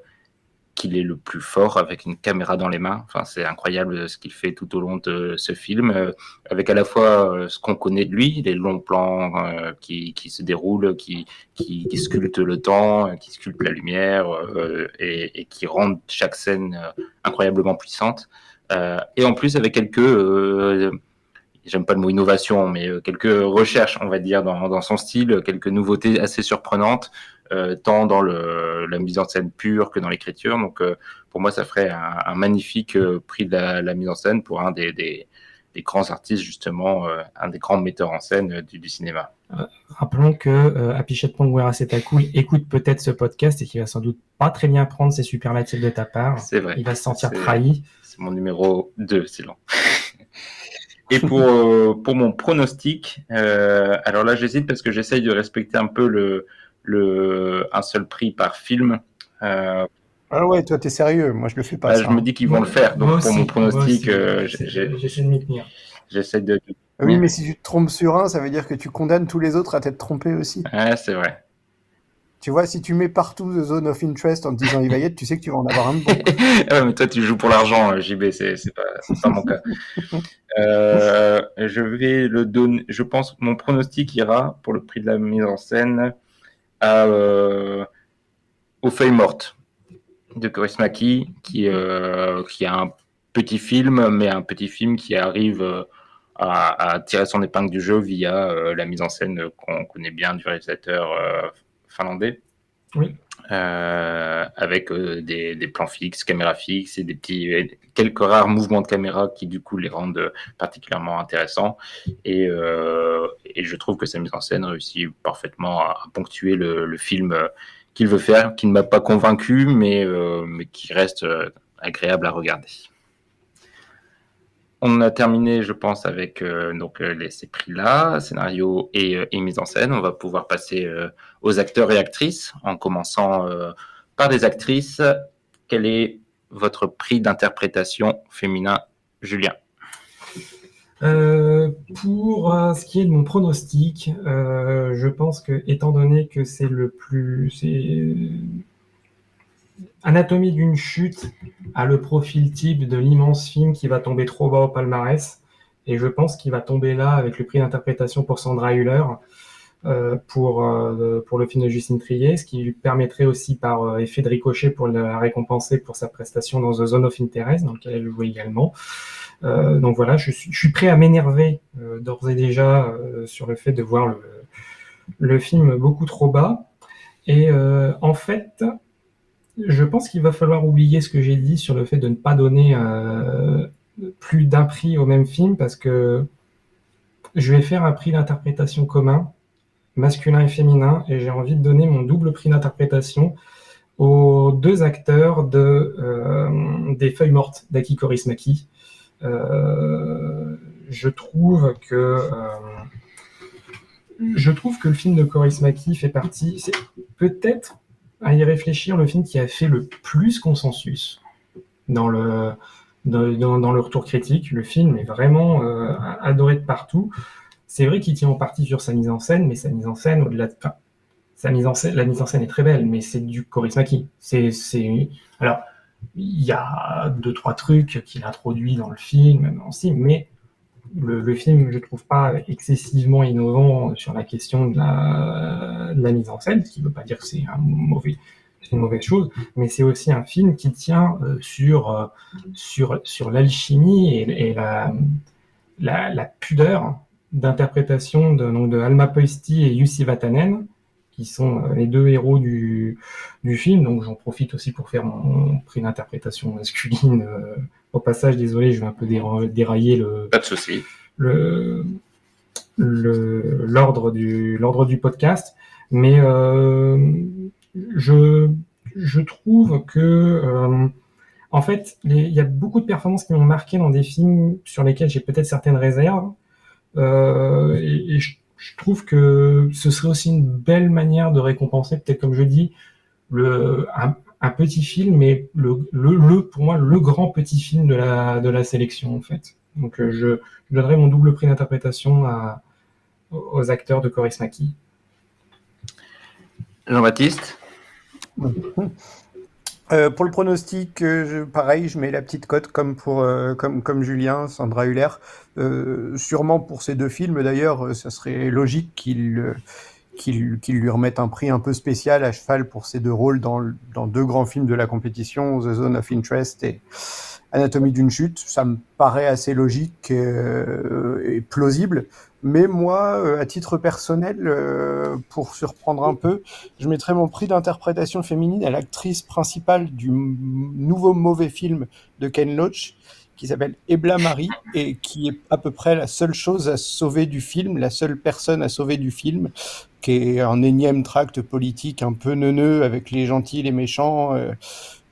qu'il est le plus fort avec une caméra dans les mains. Enfin, c'est incroyable ce qu'il fait tout au long de ce film, euh, avec à la fois euh, ce qu'on connaît de lui, les longs plans euh, qui, qui se déroulent, qui, qui, qui sculptent le temps, euh, qui sculptent la lumière euh, et, et qui rendent chaque scène euh, incroyablement puissante. Euh, et en plus avec quelques, euh, j'aime pas le mot innovation, mais euh, quelques recherches, on va dire, dans, dans son style, quelques nouveautés assez surprenantes, euh, tant dans le, la mise en scène pure que dans l'écriture. Donc euh, pour moi, ça ferait un, un magnifique euh, prix de la, la mise en scène pour un des, des, des grands artistes, justement, un des grands metteurs en scène du, du cinéma. Rappelons que Apichet Pongwera Cool écoute peut-être ce podcast et qu'il va sans doute pas très bien prendre ces superlatifs de ta part. C'est vrai. Il va se sentir trahi. C'est mon numéro 2, Sylvain. Et pour, euh, pour mon pronostic, euh, alors là j'hésite parce que j'essaye de respecter un peu le, le, un seul prix par film. Euh, Ah ouais, toi, t'es sérieux. Moi, je le fais pas. bah, ça, je me hein. dis qu'ils vont le faire. Donc Moi pour aussi, mon pronostic, euh, J'essaie de m'y tenir. j'essaie de. Ah Oui, mais si tu te trompes sur un, ça veut dire que tu condamnes tous les autres à t'être trompé aussi. Ouais, c'est vrai. Tu vois, si tu mets partout The Zone of Interest en te disant il va y être, tu sais que tu vas en avoir un bon. Ah mais toi, tu joues pour l'argent, euh, JB, c'est pas, mon cas. Euh, je vais le donner. Je pense mon pronostic ira pour le prix de la mise en scène à euh, aux feuilles mortes de Chris Maki, qui euh, qui a un petit film, mais un petit film qui arrive à, tirer son épingle du jeu via la mise en scène qu'on connaît bien du réalisateur finlandais. Oui. Euh, avec euh, des, des plans fixes, caméras fixes et des petits et quelques rares mouvements de caméra qui du coup les rendent euh, particulièrement intéressants et, euh, et je trouve que sa mise en scène réussit parfaitement à, à ponctuer le, le film qu'il veut faire, qui ne m'a pas convaincu mais, mais qui reste agréable à regarder. On a terminé, je pense, avec euh, donc euh, les, ces prix-là, scénario et, euh, et mise en scène. On va pouvoir passer aux acteurs et actrices, en commençant par des actrices. Quel est votre prix d'interprétation féminin, Julien? Pour ce qui est de mon pronostic, je pense que, étant donné que c'est le plus, Anatomie d'une chute a le profil type de l'immense film qui va tomber trop bas au palmarès, et je pense qu'il va tomber là avec le prix d'interprétation pour Sandra Hüller euh, pour euh, pour le film de Justine Trier, ce qui lui permettrait aussi par euh, effet de ricochet pour la récompenser pour sa prestation dans The Zone of Interest, dans lequel elle joue également. Euh, donc voilà, je suis, je suis prêt à m'énerver euh, d'ores et déjà sur le fait de voir le, le film beaucoup trop bas. Et en fait, je pense qu'il va falloir oublier ce que j'ai dit sur le fait de ne pas donner euh, plus d'un prix au même film parce que je vais faire un prix d'interprétation commun, masculin et féminin, et j'ai envie de donner mon double prix d'interprétation aux deux acteurs de, euh, des Feuilles mortes d'Aki Korismaki. Euh, je trouve que je trouve que le film de Korismaki fait partie, c'est peut-être à y réfléchir le film qui a fait le plus consensus dans le dans, le retour critique. Le film est vraiment euh, adoré de partout. C'est vrai qu'il tient en partie sur sa mise en scène, mais sa mise en scène, au-delà de, enfin, sa mise en scène, la mise en scène est très belle, mais c'est du Korismaki. C'est, c'est, alors, il y a deux, trois trucs qu'il introduit dans le film, aussi, mais le, film, je trouve pas excessivement innovant sur la question de la, mise en scène, ce qui ne veut pas dire que c'est un mauvais, une mauvaise chose, mais c'est aussi un film qui tient euh, sur, euh, sur, sur l'alchimie et, la, la, pudeur d'interprétation de, de Alma Poisti et Jussi Vatanen, qui sont euh, les deux héros du, du film. Donc j'en profite aussi pour faire mon prix d'interprétation masculine. Euh, au passage, désolé, je vais un peu déra dérailler le. Pas de souci. Le l'ordre du l'ordre du podcast, mais euh, je je trouve que euh, en fait il y a beaucoup de performances qui m'ont marqué dans des films sur lesquels j'ai peut-être certaines réserves euh, et, et je, je, trouve que ce serait aussi une belle manière de récompenser peut-être comme je dis le un, un petit film mais le, le, le pour moi le grand petit film de la de la sélection en fait donc euh, je, je donnerai mon double prix d'interprétation aux acteurs de Coris Maki. Jean-Baptiste? euh, Pour le pronostic, euh, je, pareil, je mets la petite cote comme pour euh, comme, comme Julien, Sandra Huller. Euh, sûrement pour ces deux films, d'ailleurs, ça serait logique qu'il qu'il qu lui remette un prix un peu spécial à cheval pour ces deux rôles dans, dans deux grands films de la compétition, The Zone of Interest et Anatomie d'une chute. Ça me paraît assez logique euh, et plausible. Mais moi, euh, à titre personnel, euh, pour surprendre un peu, je mettrais mon prix d'interprétation féminine à l'actrice principale du nouveau mauvais film de Ken Loach, qui s'appelle Ebla Marie, et qui est à peu près la seule chose à sauver du film, la seule personne à sauver du film, qui est un énième tract politique un peu neuneux avec les gentils, les méchants. Euh,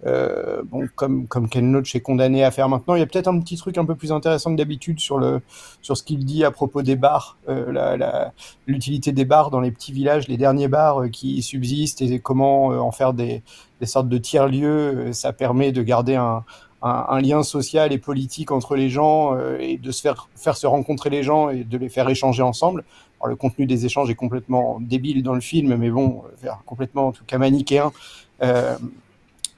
euh, bon, comme, comme Ken Loach est condamné à faire maintenant, il y a peut-être un petit truc un peu plus intéressant que d'habitude sur, le, sur ce qu'il dit à propos des bars, euh, l'utilité des bars dans les petits villages, les derniers bars euh, qui subsistent et comment euh, en faire des, des sortes de tiers-lieux. Ça permet de garder un, un, lien social et politique entre les gens euh, et de se faire, faire se rencontrer les gens et de les faire échanger ensemble. Alors, le contenu des échanges est complètement débile dans le film, mais bon, complètement en tout cas manichéen. Euh,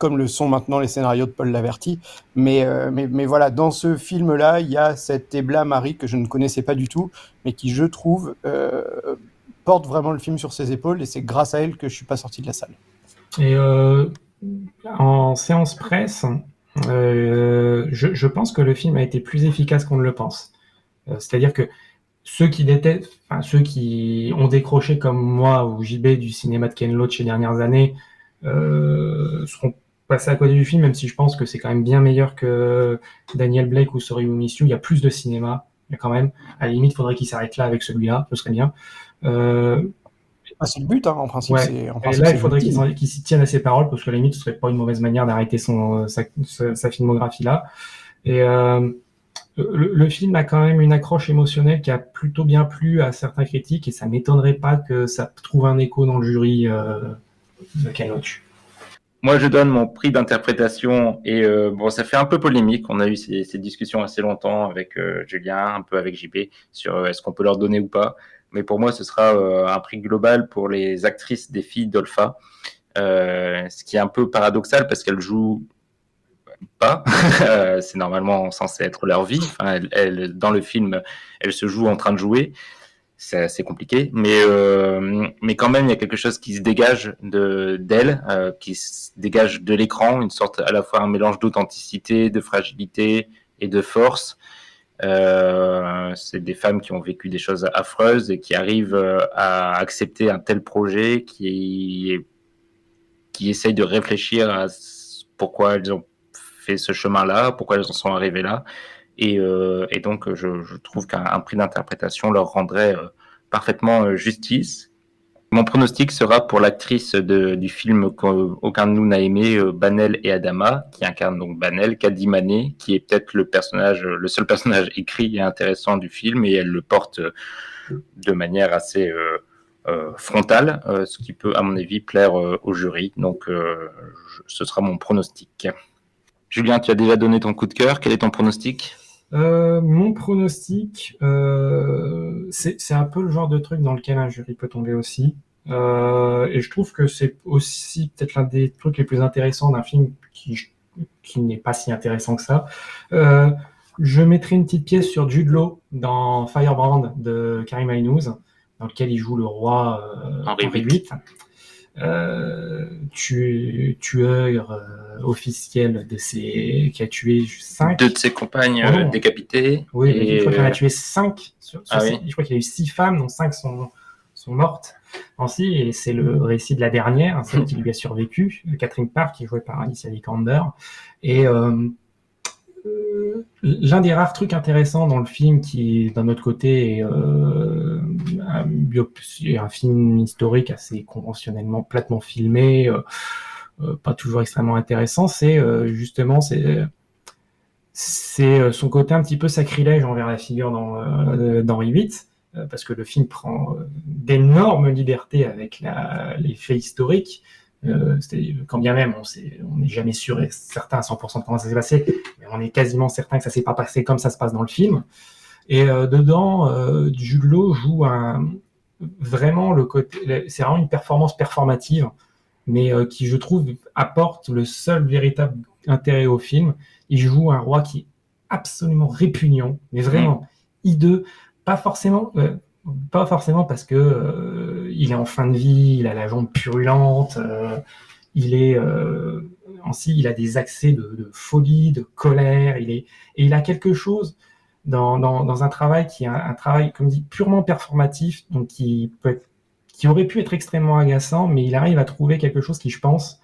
comme le sont maintenant les scénarios de Paul Laverty. Mais, euh, mais, mais, voilà, dans ce film-là, il y a cette Ebla Marie que je ne connaissais pas du tout, mais qui, je trouve, euh, porte vraiment le film sur ses épaules, et c'est grâce à elle que je suis pas sorti de la salle. Et euh, en séance presse, je, pense que le film a été plus efficace qu'on ne le pense. C'est-à-dire que ceux qui détestent, enfin ceux qui ont décroché comme moi ou JB du cinéma de Ken Loach ces dernières années, seront passer à côté du film, même si je pense que c'est quand même bien meilleur que Daniel Blake ou Sorry We Miss You. Il y a plus de cinéma, mais quand même, à la limite, il faudrait qu'il s'arrête là avec celui-là, ce serait bien. Euh... Ah, c'est le but, hein, en principe. Ouais. En principe Et là, il faudrait qu'il qu s'y tienne à ses paroles, parce que à la limite, ce serait pas une mauvaise manière d'arrêter son sa, filmographie là. Et euh, le, le, film a quand même une accroche émotionnelle qui a plutôt bien plu à certains critiques, et ça m'étonnerait pas que ça trouve un écho dans le jury euh, de Loach. Moi, je donne mon prix d'interprétation et euh, bon, ça fait un peu polémique. On a eu ces, discussions assez longtemps avec euh, Julien, un peu avec JP sur euh, est-ce qu'on peut leur donner ou pas. Mais pour moi, ce sera un prix global pour les actrices des filles d'Olpha, ce qui est un peu paradoxal parce qu'elles jouent pas. C'est normalement censé être leur vie. Enfin, elles, dans le film, elles se jouent en train de jouer c'est assez compliqué, mais euh, mais quand même il y a quelque chose qui se dégage de d'elle, euh, qui se dégage de l'écran, une sorte à la fois un mélange d'authenticité, de fragilité et de force. Euh, c'est des femmes qui ont vécu des choses affreuses et qui arrivent à accepter un tel projet, qui qui essayent de réfléchir à pourquoi elles ont fait ce chemin-là, pourquoi elles en sont arrivées là. Et, euh, et, donc, je, trouve qu'un prix d'interprétation leur rendrait euh, parfaitement euh, justice. Mon pronostic sera pour l'actrice du film qu'aucun de nous n'a aimé, Banel et Adama, qui incarne donc Banel, Kadi Mané, qui est peut-être le personnage, le seul personnage écrit et intéressant du film, et elle le porte de manière assez frontale, ce qui peut, à mon avis, plaire au jury. Donc, ce sera mon pronostic. Julien, tu as déjà donné ton coup de cœur. Quel est ton pronostic? Mon pronostic, c'est un peu le genre de truc dans lequel un jury peut tomber aussi. Euh, et je trouve que c'est aussi peut-être l'un des trucs les plus intéressants d'un film qui, qui n'est pas si intéressant que ça. Euh, je mettrai une petite pièce sur Jude Law dans Firebrand de Karim Aynouz, dans lequel il joue le roi euh, Henri VIII. Euh, tu, tueur euh, officiel de ses, qui a tué cinq. Deux de ses compagnes oh. décapitées. Oui, et... je crois qu'il a tué cinq. Sur, sur ah, oui. Je crois qu'il a eu six femmes, dont cinq sont, sont mortes ainsi, et c'est le récit de la dernière, celle qui lui a survécu, Catherine Park, qui est jouée par Alicia Vikander. Et euh, euh, l'un des rares trucs intéressants dans le film, qui d'un autre côté est euh, un, film historique assez conventionnellement platement filmé, pas toujours extrêmement intéressant, c'est justement c'est son côté un petit peu sacrilège envers la figure d'Henri VIII euh, parce que le film prend euh, d'énormes libertés avec les faits historiques. Euh, quand bien même on n'est jamais sûr et certain à 100% de comment ça s'est passé, mais on est quasiment certain que ça s'est pas passé comme ça se passe dans le film. Et dedans, Jude Law joue un, vraiment le côté, c'est vraiment une performance performative, mais qui je trouve apporte le seul véritable intérêt au film. Il joue un roi qui est absolument répugnant, mais vraiment hideux, pas forcément, euh, pas forcément parce que euh, il est en fin de vie, il a la jambe purulente, euh, il est ainsi, il a des accès de, folie, de colère, il est et il a quelque chose dans, dans, un travail qui est un, travail, comme dit, purement performatif, donc qui peut qui aurait pu être extrêmement agaçant, mais il arrive à trouver quelque chose qui, je pense,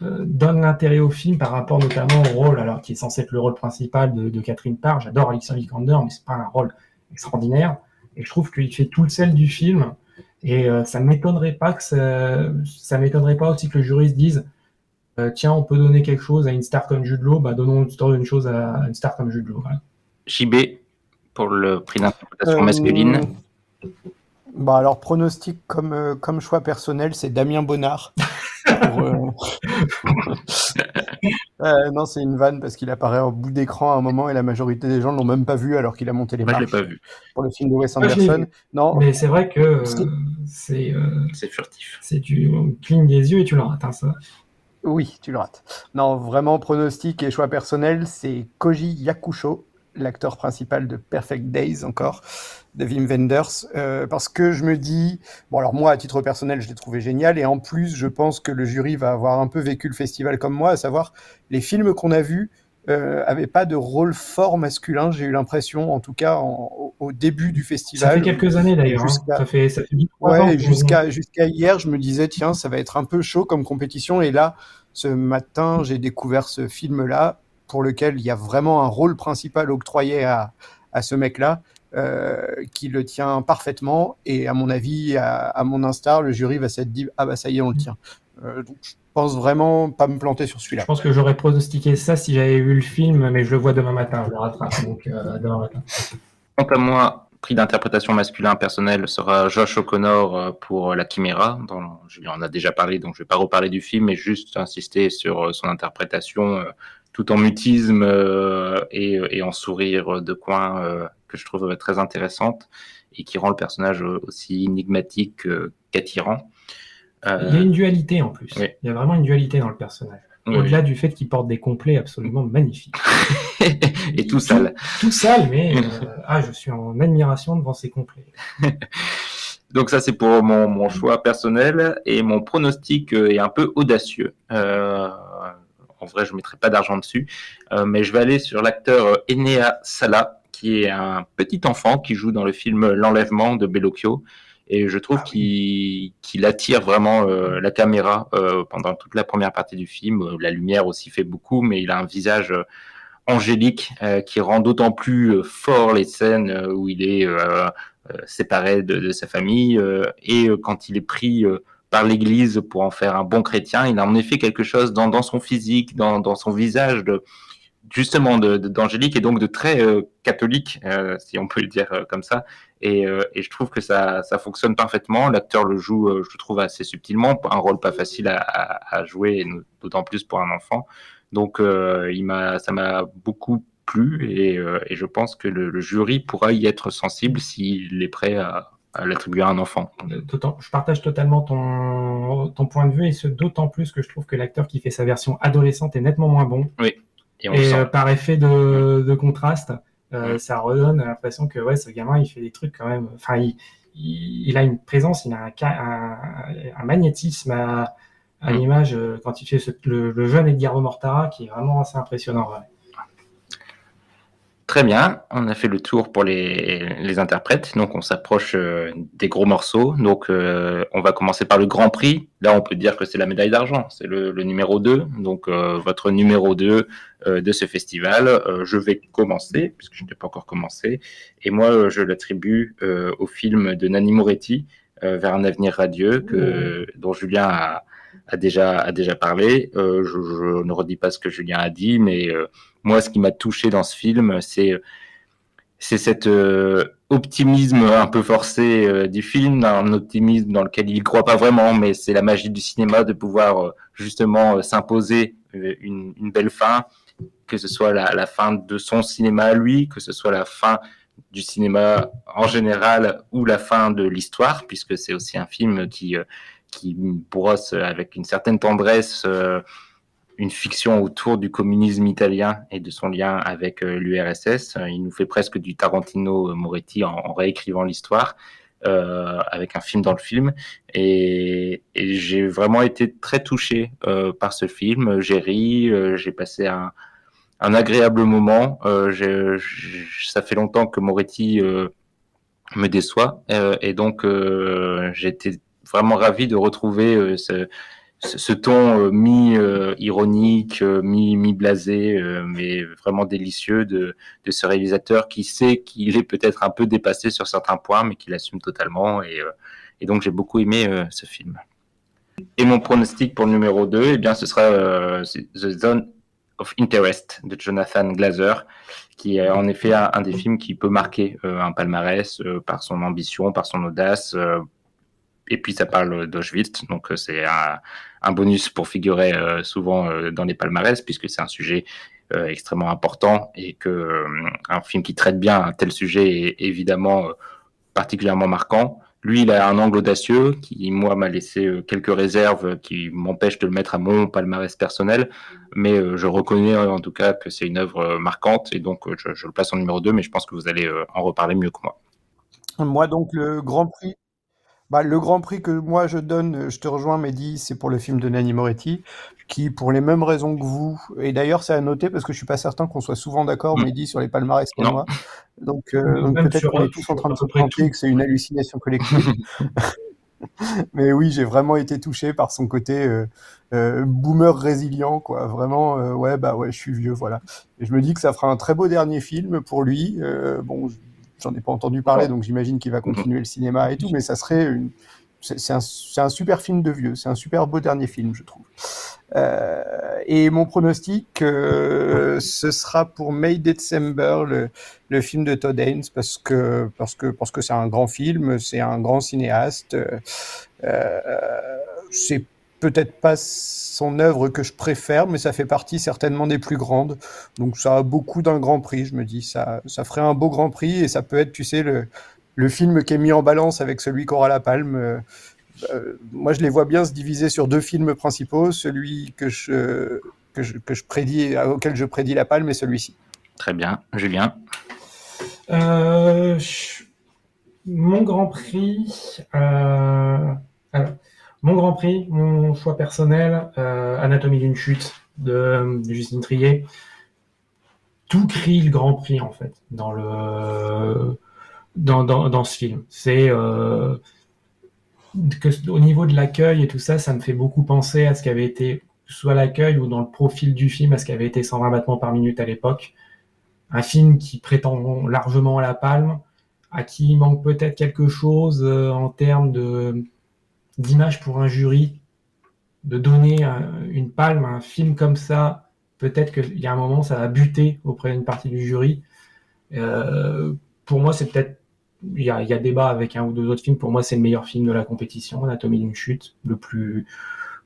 donne l'intérêt au film par rapport notamment au rôle, alors qui est censé être le rôle principal de, Catherine Parr. J'adore Alicia Vikander, mais c'est pas un rôle extraordinaire. Et je trouve qu'il fait tout le sel du film. Et euh, ça m'étonnerait pas que ça, ça m'étonnerait pas aussi que le juriste dise euh, tiens, on peut donner quelque chose à une star comme Jude Law, bah donnons une chose à une star comme Jude Law. JB pour le prix d'interprétation euh, masculine. Bah alors pronostic comme comme choix personnel, c'est Damien Bonnard. Euh, euh, non, c'est une vanne parce qu'il apparaît au bout d'écran à un moment et la majorité des gens ne l'ont même pas vu alors qu'il a monté les marches. pas vu. Pour le film de Wes Anderson. Non. Mais c'est vrai que euh, c'est. c'est furtif. C'est tu clignes des yeux et tu le rates, hein, ça. Oui, tu le rates. Non, vraiment, pronostic et choix personnel, c'est Koji Yakusho, l'acteur principal de Perfect Days encore de Wim Wenders, euh, parce que je me dis, bon alors moi à titre personnel je l'ai trouvé génial, et en plus je pense que le jury va avoir un peu vécu le festival comme moi, à savoir les films qu'on a vus euh, avaient pas de rôle fort masculin, j'ai eu l'impression en tout cas au début du festival. Ça fait quelques années d'ailleurs, hein. ça fait, ça fait ouais, jusqu'à jusqu'à hier je me disais tiens ça va être un peu chaud comme compétition, et là ce matin j'ai découvert ce film-là pour lequel il y a vraiment un rôle principal octroyé à, à ce mec-là. Euh, qui le tient parfaitement. Et à mon avis, à, mon instar, le jury va s'être dit ah bah ça y est, on le tient. Euh, donc je pense vraiment pas me planter sur celui-là. Je pense que j'aurais pronostiqué ça si j'avais vu le film, mais je le vois demain matin. Je le rattrape donc euh, demain matin. Quant à moi, prix d'interprétation masculin personnel sera Josh O'Connor pour La Chiméra. Dans, on a déjà parlé, donc je vais pas reparler du film, mais juste insister sur son interprétation tout en mutisme et, et, en sourire de coin que je trouve très intéressante et qui rend le personnage aussi énigmatique qu'attirant. Euh, il y a une dualité en plus. Il y a vraiment une dualité dans le personnage. Au-delà du fait qu'il porte des complets absolument magnifiques. et tout sale. Tout, sale, mais euh, ah, je suis en admiration devant ces complets. Donc ça, c'est pour mon, mon, choix personnel. Et mon pronostic est un peu audacieux. Euh, en vrai, je ne mettrai pas d'argent dessus. mais je vais aller sur l'acteur Enea Sala, qui est un petit enfant qui joue dans le film L'enlèvement de Bellocchio. Et je trouve ah qu'il attire vraiment euh, la caméra euh, pendant toute la première partie du film. La lumière aussi fait beaucoup, mais il a un visage euh, angélique qui rend d'autant plus fort les scènes où il est séparé de, sa famille et quand il est pris par l'Église pour en faire un bon chrétien, il a en effet quelque chose dans, son physique, dans, son visage de justement d'angélique et donc de très catholique, si on peut le dire comme ça. Et, je trouve que ça, fonctionne parfaitement. L'acteur le joue, je trouve assez subtilement, un rôle pas facile à, jouer, d'autant plus pour un enfant. Donc, il ça m'a beaucoup plu euh, et je pense que le, jury pourra y être sensible s'il est prêt à, l'attribuer à un enfant. Euh, je partage totalement ton, ton point de vue et ce d'autant plus que je trouve que l'acteur qui fait sa version adolescente est nettement moins bon. Oui. Et, euh, par effet de, de contraste, ça redonne l'impression que ouais, ce gamin il fait des trucs quand même. Enfin, il, il, a une présence, il a un, un, magnétisme à, à mm. l'image quand il fait le, jeune Edgar Mortara qui est vraiment assez impressionnant. Très bien, on a fait le tour pour les, les interprètes, donc on s'approche euh, des gros morceaux. Donc euh, on va commencer par le Grand Prix. Là, on peut dire que c'est la médaille d'argent, c'est le, le, numéro 2. Donc euh, votre numéro 2 de ce festival. je vais commencer, puisque je n'ai pas encore commencé. Et moi, je l'attribue au film de Nanni Moretti, Vers un avenir radieux, que, dont Julien a, a, déjà, a déjà parlé. Je, je, ne redis pas ce que Julien a dit, mais moi, ce qui m'a touché dans ce film, c'est c'est cet euh, optimisme un peu forcé euh, du film, un optimisme dans lequel il ne croit pas vraiment, mais c'est la magie du cinéma de pouvoir euh, justement s'imposer une, belle fin, que ce soit la, la, fin de son cinéma à lui, que ce soit la fin du cinéma en général ou la fin de l'histoire, puisque c'est aussi un film qui, qui brosse avec une certaine tendresse une fiction autour du communisme italien et de son lien avec euh, l'URSS. Il nous fait presque du Tarantino euh, Moretti en, réécrivant l'histoire. Euh, avec un film dans le film et, j'ai vraiment été très touché par ce film. J'ai ri, j'ai passé un, un, agréable moment. ça fait longtemps que Moretti me déçoit et donc j'étais vraiment ravi de retrouver ce, ce ton euh, mi-ironique, euh, mi-blasé, euh, mais vraiment délicieux de, de, ce réalisateur qui sait qu'il est peut-être un peu dépassé sur certains points, mais qui l'assume totalement. Et, et donc j'ai beaucoup aimé ce film. Et mon pronostic pour le numéro 2, eh bien, ce sera The Zone of Interest de Jonathan Glazer, qui est en effet un, des films qui peut marquer un palmarès par son ambition, par son audace, et puis ça parle d'Auschwitz, donc euh, c'est un, bonus pour figurer euh, souvent euh, dans les palmarès, puisque c'est un sujet extrêmement important et que un film qui traite bien un tel sujet est évidemment particulièrement marquant. Lui, il a un angle audacieux qui, moi, m'a laissé quelques réserves qui m'empêchent de le mettre à mon palmarès personnel, mais je reconnais en tout cas que c'est une œuvre marquante et donc je, je, le place en numéro 2, mais je pense que vous allez en reparler mieux que moi. Moi, donc, le Grand Prix, bah, le Grand Prix que moi je donne, je te rejoins Mehdi, c'est pour le film de Nanni Moretti, qui pour les mêmes raisons que vous, et d'ailleurs c'est à noter parce que je suis pas certain qu'on soit souvent d'accord, mm. Mehdi, sur les palmarès comme moi. Donc, euh, peut-être qu'on est tous en train de se tromper que c'est une hallucination collective. Mais oui, j'ai vraiment été touché par son côté euh, euh, boomer résilient, quoi. Vraiment, ouais, bah ouais, je suis vieux, voilà. Et je me dis que ça fera un très beau dernier film pour lui. bon, J'en ai pas entendu parler, donc j'imagine qu'il va continuer le cinéma et tout, mais ça serait une. C'est un, un, super film de vieux, c'est un super beau dernier film, je trouve. Euh, et mon pronostic, euh, ce sera pour May December, le, le, film de Todd Haynes, parce que parce que parce que c'est un grand film, c'est un grand cinéaste. Euh, c'est peut-être pas son œuvre que je préfère, mais ça fait partie certainement des plus grandes. Donc ça a beaucoup d'un grand prix, je me dis. Ça, ça ferait un beau grand prix et ça peut être, tu sais, le, le film qui est mis en balance avec celui qui aura la palme. Euh, euh, moi, je les vois bien se diviser sur deux films principaux, celui que je, que je, que je prédis, auquel je prédis la palme et celui-ci. Très bien. Julien? Euh, Mon grand prix. Alors, mon Grand Prix, mon choix personnel, euh, Anatomie d'une chute de, Justine Trier. Tout crie le Grand Prix en fait dans ce film. C'est euh, que au niveau de l'accueil et tout ça, ça me fait beaucoup penser à ce qui avait été soit l'accueil ou dans le profil du film à ce qui avait été 120 battements par minute à l'époque. Un film qui prétend largement à la palme, à qui il manque peut-être quelque chose euh, en termes de d'image pour un jury, de donner un- une palme à un film comme ça, peut-être qu'il y a un moment ça va buter auprès d'une partie du jury. Euh, pour moi, c'est peut-être il y, y a débat avec un ou deux autres films. Pour moi, c'est le meilleur film de la compétition, Anatomie d'une chute, le plus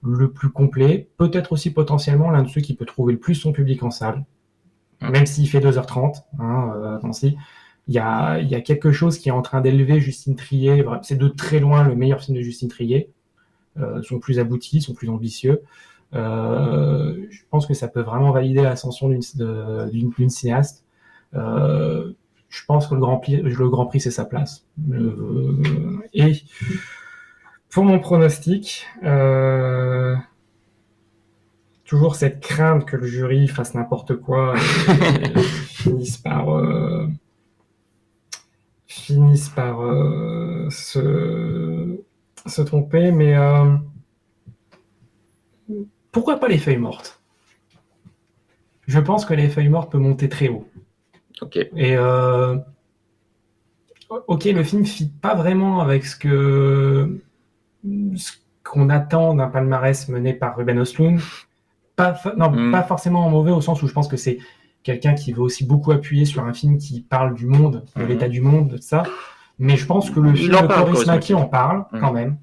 le plus complet. Peut-être aussi potentiellement l'un de ceux qui peut trouver le plus son public en salle, même s'il fait 2h30. Hein, euh. Il y a, quelque chose qui est en train d'élever Justine Trier. Vra- C'est de très loin le meilleur film de Justine Trier. Euh, sont plus aboutis, sont plus ambitieux. Euh, je pense que ça peut vraiment valider l'ascension d'une cinéaste. Euh, je pense que le Grand Prix, le Grand Prix c'est sa place. Euh, et pour mon pronostic, toujours cette crainte que le jury fasse n'importe quoi et, finisse par euh, finisse par euh, se, se tromper, mais euh, pourquoi pas les feuilles mortes? Je pense que les feuilles mortes peut monter très haut. Ok. Et euh, ok, le film fit pas vraiment avec ce que ce qu'on attend d'un palmarès mené par Ruben Östlund. Pas, non, Mm. pas forcément en mauvais au sens où je pense que c'est quelqu'un qui veut aussi beaucoup appuyer sur un film qui parle du monde, de Mhm. l'état du monde, de ça. Mais je pense que le Il film de Mackie Mackie. en parle Mhm. quand même.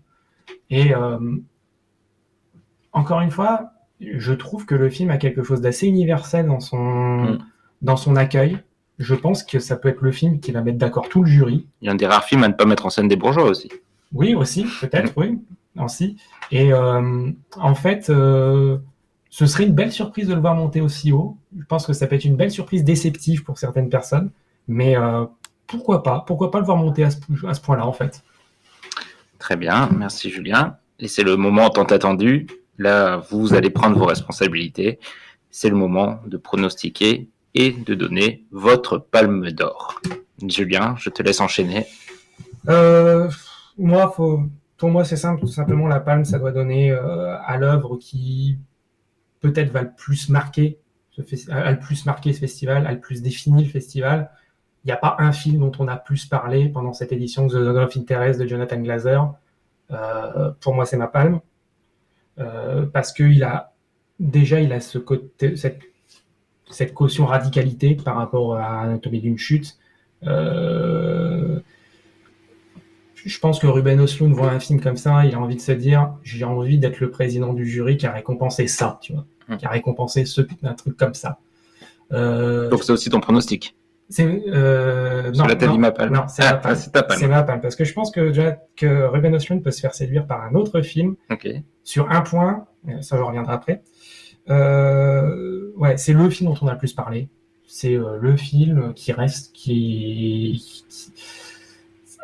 Et euh, encore une fois, je trouve que le film a quelque chose d'assez universel dans son, Mm. dans son accueil. Je pense que ça peut être le film qui va mettre d'accord tout le jury. Il y a un des rares films à ne pas mettre en scène des bourgeois aussi. Oui, aussi, peut-être, oui, aussi. Et euh, en fait, euh, ce serait une belle surprise de le voir monter aussi haut. Je pense que ça peut être une belle surprise déceptive pour certaines personnes, mais euh, pourquoi pas? Pourquoi pas le voir monter à ce, à ce point-là, en fait? Très bien, merci Julien. Et c'est le moment tant attendu. Là, vous allez prendre vos responsabilités. C'est le moment de pronostiquer et de donner votre palme d'or. Julien, je te laisse enchaîner. Euh, moi, faut, pour moi, c'est simple. Tout simplement, la palme, ça doit donner euh, à l'œuvre qui peut-être va le plus marquer, ce a le plus marqué ce festival, a le plus défini le festival. Il n'y a pas un film dont on a plus parlé pendant cette édition, The Zone of Interest de Jonathan Glazer. Euh, pour moi, c'est ma palme. Euh, parce qu'il a déjà il a ce côté, cette, cette caution radicalité par rapport à Anatomie d'une chute. Euh, je pense que Ruben Östlund voit un film comme ça, il a envie de se dire j'ai envie d'être le président du jury qui a récompensé ça, tu vois, Mm. qui a récompensé ce, un truc comme ça. Euh, Donc c'est aussi ton pronostic. c'est euh, non, la non, Mapal. non, c'est Ah, ma ma palme, parce que je pense que, Jack- que Ruben Östlund peut se faire séduire par un autre film Ok. sur un point, euh, ça je reviendrai après. Euh, ouais, c'est le film dont on a le plus parlé. C'est euh, le film qui reste, qui... qui-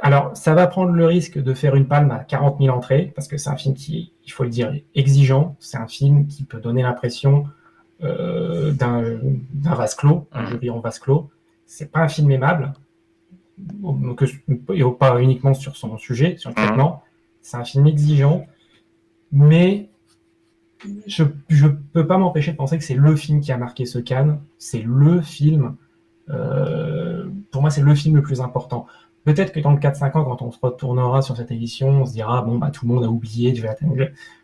Alors, ça va prendre le risque de faire une palme à 40 000 entrées, parce que c'est un film qui, il faut le dire, est exigeant. C'est un film qui peut donner l'impression euh, d'un vase clos, un Mhm. jury en vase clos. C'est pas un film aimable, que, et pas uniquement sur son sujet, sur le traitement. C'est un film exigeant, mais je je peux pas m'empêcher de penser que c'est le film qui a marqué ce Cannes. C'est le film. euh, pour moi, c'est le film le plus important. Peut-être que dans le 4-5 ans, quand on se retournera sur cette édition, on se dira bon bah tout le monde a oublié Jonathan-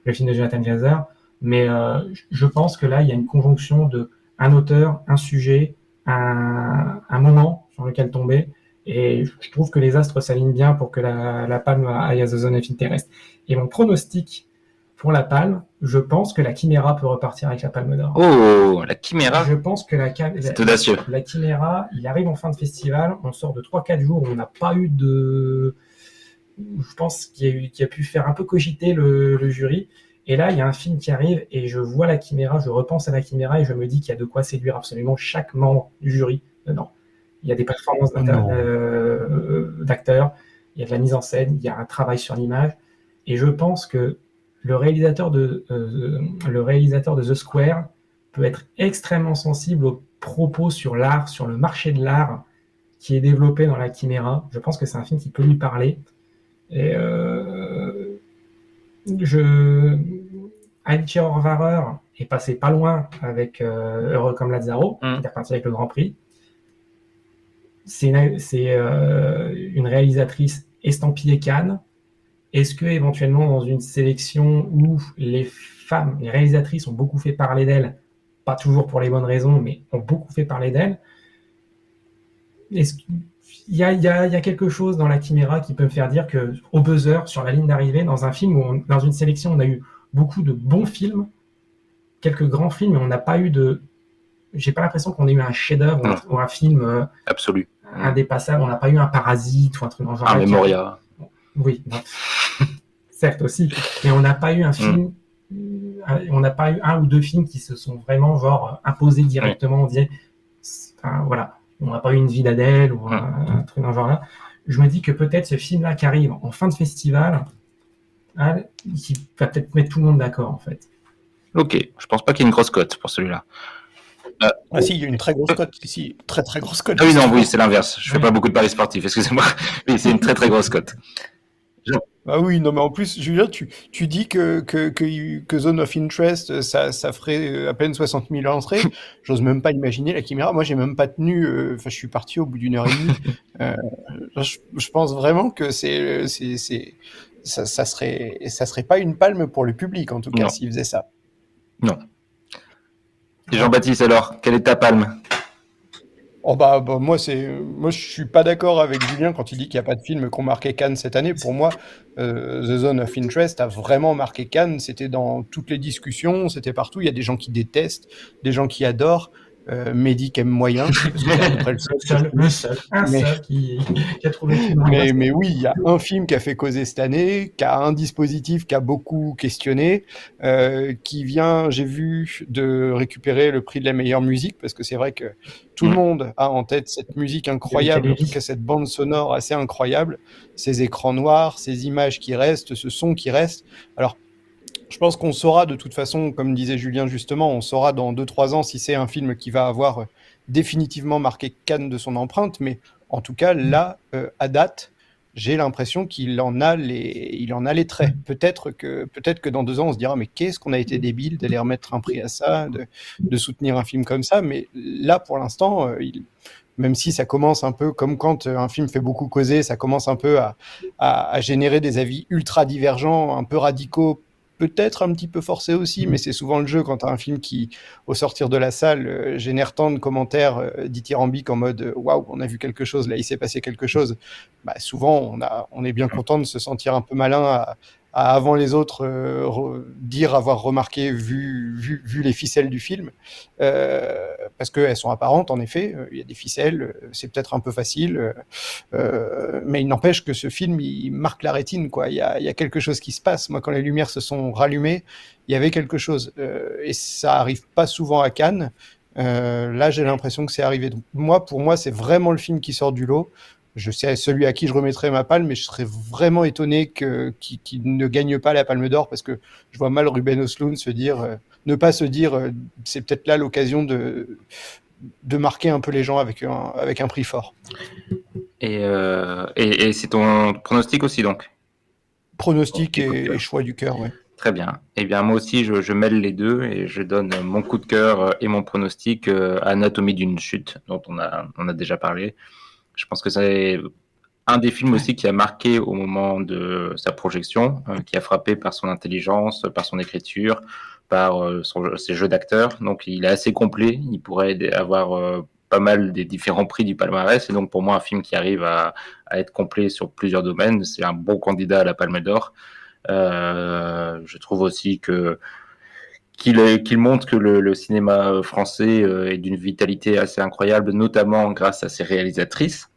le film de Jonathan Glazer. Mais euh, je pense que là, il y a une conjonction de un auteur, un sujet, un, un moment sur lequel tomber. Et je trouve que les astres s'alignent bien pour que la, la palme aille à The Zone of Interest. Et mon pronostic pour la palme, je pense que la Chiméra peut repartir avec la palme d'or. Oh, la chiméra. Je pense que la, la- audacieux. la Chiméra, il arrive en fin de festival, on sort de 3-4 jours où on n'a pas eu de... Je pense qu'il y, a eu- qu'il y a pu faire un peu cogiter le, le jury. Et là, il y a un film qui arrive et je vois la Chiméra, je repense à la Chiméra et je me dis qu'il y a de quoi séduire absolument chaque membre du jury dedans. Il y a des performances Oh euh, d'acteurs, il y a de la mise en scène, il y a un travail sur l'image. Et je pense que le réalisateur de, euh, le réalisateur de The Square peut être extrêmement sensible aux propos sur l'art, sur le marché de l'art qui est développé dans la Chiméra. Je pense que c'est un film qui peut lui parler. Et euh, je... Alicia Horvarer est passé pas loin avec euh, Heureux comme Lazaro, Mm. qui est reparti avec le Grand Prix. c'est une, euh, une, réalisatrice estampillée Cannes. Est-ce que éventuellement dans une sélection où les femmes, les réalisatrices ont beaucoup fait parler d'elle, pas toujours pour les bonnes raisons, mais ont beaucoup fait parler d'elle, est-ce qu'il y, y a, quelque chose dans la caméra qui peut me faire dire que au buzzer, sur la ligne d'arrivée, dans un film ou dans une sélection, on a eu beaucoup de bons films, quelques grands films, mais on n'a pas eu de. J'ai pas l'impression qu'on ait eu un chef-d'œuvre ou, un film euh, absolu indépassable. On n'a pas eu un Parasite ou un truc dans genre. Un Memoria. Oui, certes aussi, mais on n'a pas eu un mm. film. Euh, on n'a pas eu un ou deux films qui se sont vraiment genre imposés directement. On disait, voilà, on n'a pas eu une vie d'Adèle ou un, mm. un, truc dans genre là. Je me dis que peut-être ce film-là qui arrive en fin de festival, hein, il va peut-être mettre tout le monde d'accord en fait. Ok, je pense pas qu'il y ait une grosse cote pour celui-là. Euh, ah si, il y a une très grosse cote ici, très très grosse cote. Ah oui, non, oui, c'est l'inverse. Je fais pas beaucoup de paris sportifs, excusez-moi. Oui, c'est une très très grosse cote. Ah oui, non, mais en plus, Julien, tu, tu dis que, que, que, Zone of Interest, ça, ça ferait euh, à peine 60 000 entrées. J'ose même pas imaginer la caméra. Moi, j'ai même pas tenu. Euh, enfin, je suis parti au bout d'une heure et demie. je, je, pense vraiment que c'est, c'est, ça, ça, serait, ça serait pas une palme pour le public, en tout cas, s'il faisait ça. Non. Jean-Baptiste, alors, quelle est ta palme? Oh bah, bah, moi c'est moi je suis pas d'accord avec Julien quand il dit qu'il n'y a pas de film qui ont marqué Cannes cette année. Pour moi, euh, The Zone of Interest a vraiment marqué Cannes. C'était dans toutes les discussions, c'était partout. Il y a des gens qui détestent, des gens qui adorent. Euh, aime moyen. le seul, le seul, un mais, seul qui, a trouvé mais, mais, oui, il y a un film qui a fait causer cette année, qui a un dispositif qui a beaucoup questionné, euh, qui vient, j'ai vu, de récupérer le prix de la meilleure musique, parce que c'est vrai que tout le monde a en tête cette musique incroyable, en tout cas cette bande sonore assez incroyable, ces écrans noirs, ces images qui restent, ce son qui reste. Alors je pense qu'on saura de toute façon, comme disait Julien justement, on saura dans 2-3 ans si c'est un film qui va avoir euh, définitivement marqué Cannes de son empreinte, mais en tout cas, là, euh, à date, j'ai l'impression qu'il en a les, en traits. Peut-être que, peut-être que dans deux ans, on se dira, mais qu'est-ce qu'on a été débile d'aller remettre un prix à ça, de, soutenir un film comme ça. Mais là, pour l'instant, euh, même si ça commence un peu comme quand un film fait beaucoup causer, ça commence un peu à générer des avis ultra divergents, un peu radicaux peut-être un petit peu forcé aussi, mais c'est souvent le jeu quand tu as un film qui, au sortir de la salle, euh, génère tant de commentaires euh, dithyrambiques en mode euh, waouh, on a vu quelque chose, là il s'est passé quelque chose. Bah, souvent, on, a, on est bien content de se sentir un peu malin à, avant les autres euh, dire avoir remarqué, vu, vu, vu, les ficelles du film, euh, parce qu'elles sont apparentes, en effet. Euh, il y a des ficelles, c'est peut-être un peu facile, mais il n'empêche que ce film, il marque la rétine. Quoi. Il, y a, il y a quelque chose qui se passe. Moi, quand les lumières se sont rallumées, il y avait quelque chose. et ça arrive pas souvent à Cannes. là, j'ai l'impression que c'est arrivé. Donc, moi, pour moi, c'est vraiment le film qui sort du lot je sais celui à qui je remettrai ma palme, mais je serais vraiment étonné qu'il ne gagne pas la palme d'or parce que je vois mal Ruben Osloon se dire, euh, ne pas se dire, euh, c'est peut-être là l'occasion de, de marquer un peu les gens avec un, avec un prix fort. Et, euh, et, c'est ton pronostic aussi donc? Pronostic et, choix du cœur, oui. Très bien. Eh bien, moi aussi, je, je, mêle les deux et je donne mon coup de cœur et mon pronostic à Anatomie d'une chute, dont on a, on a déjà parlé. Je pense que c'est un des films aussi qui a marqué au moment de sa projection, euh, qui a frappé par son intelligence, par son écriture, par euh, ses jeux d'acteurs. Donc il est assez complet, il pourrait avoir euh, pas mal des différents prix du palmarès. Et donc pour moi, un film qui arrive à, être complet sur plusieurs domaines, c'est un bon candidat à la Palme d'Or. je trouve aussi que qu'il montre que le, cinéma euh, français euh, est d'une vitalité assez incroyable, notamment grâce à ses réalisatrices.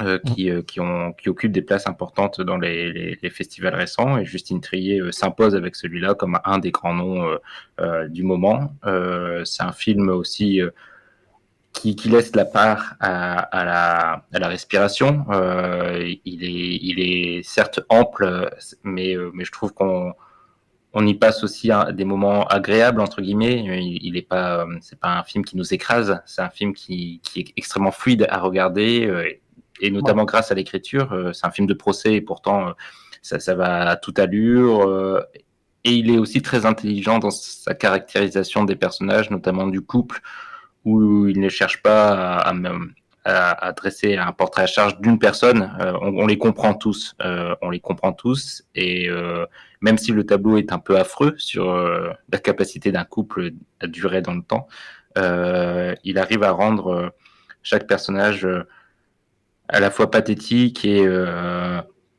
Euh, mm. qui, qui, ont, qui occupent des places importantes dans les, festivals récents. Et Justine Trier s'impose avec celui-là comme un des grands noms du moment. c'est un film aussi qui, qui, laisse la part à, à, la, à la, respiration. il, est, il est certes ample, mais, mais je trouve qu'on on y passe aussi des moments agréables entre guillemets. Il, n'est pas, euh, c'est pas un film qui nous écrase. C'est un film qui, est extrêmement fluide à regarder euh, et notamment grâce à l'écriture. Euh, c'est un film de procès et pourtant ça, ça va à toute allure. Et il est aussi très intelligent dans sa caractérisation des personnages, notamment du couple, où il ne cherche pas à, à, dresser un portrait à charge d'une personne. On, les comprend tous, on les comprend tous, et même si le tableau est un peu affreux sur la capacité d'un couple à durer dans le temps, il arrive à rendre chaque personnage à la fois pathétique et,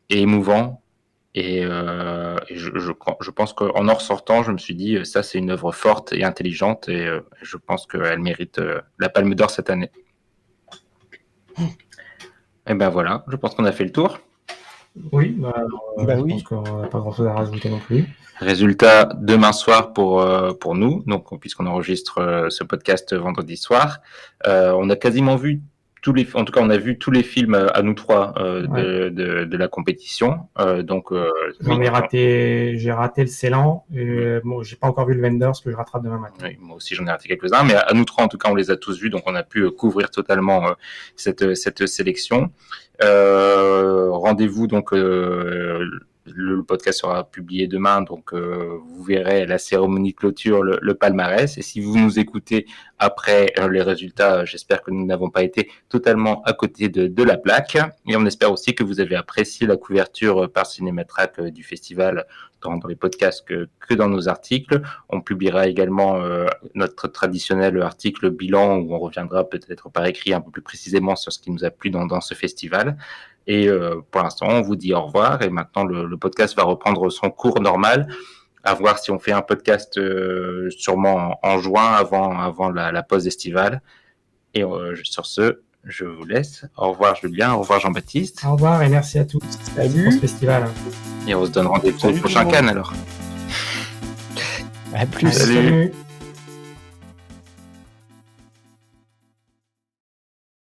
et émouvant et, euh, je, je, je, pense qu'en en ressortant, je me suis dit, ça, c'est une œuvre forte et intelligente, et euh, je pense qu'elle mérite euh, la Palme d'Or cette année. Et ben voilà, je pense qu'on a fait le tour. Oui, bah, euh, bah je pense qu'on n'a pas grand-chose à rajouter non plus. Résultat demain soir pour, euh, pour nous, donc puisqu'on enregistre ce podcast vendredi soir. on a quasiment vu les, en tout cas, on a vu tous les films euh, à nous trois euh, de, de, la compétition. Euh, donc, J'en ai raté, j'ai raté le Ceylan. Et, bon, j'ai pas encore vu le Vendors que je rattrape demain matin. moi aussi, j'en ai raté quelques-uns, mais à, nous trois, en tout cas, on les a tous vus, donc on a pu couvrir totalement cette, cette sélection. Rendez-vous donc le podcast sera publié demain, donc euh, vous verrez la cérémonie de clôture, le, palmarès. Et si vous nous écoutez après euh, les résultats, j'espère que nous n'avons pas été totalement à côté de, la plaque. Et on espère aussi que vous avez apprécié la couverture par Cinématrack euh, du festival dans, les podcasts que, dans nos articles. On publiera également notre traditionnel article bilan où on reviendra peut-être par écrit un peu plus précisément sur ce qui nous a plu dans ce festival. Et euh, pour l'instant, on vous dit au revoir. Et maintenant, le, podcast va reprendre son cours normal. À voir si on fait un podcast euh, sûrement en, juin, avant, avant la, pause estivale. Et euh, sur ce, je vous laisse. Au revoir Julien, au revoir Jean-Baptiste. Au revoir et merci à tous. Salut. festival. Et on se donne rendez-vous au prochain Cannes alors. À plus. Salut.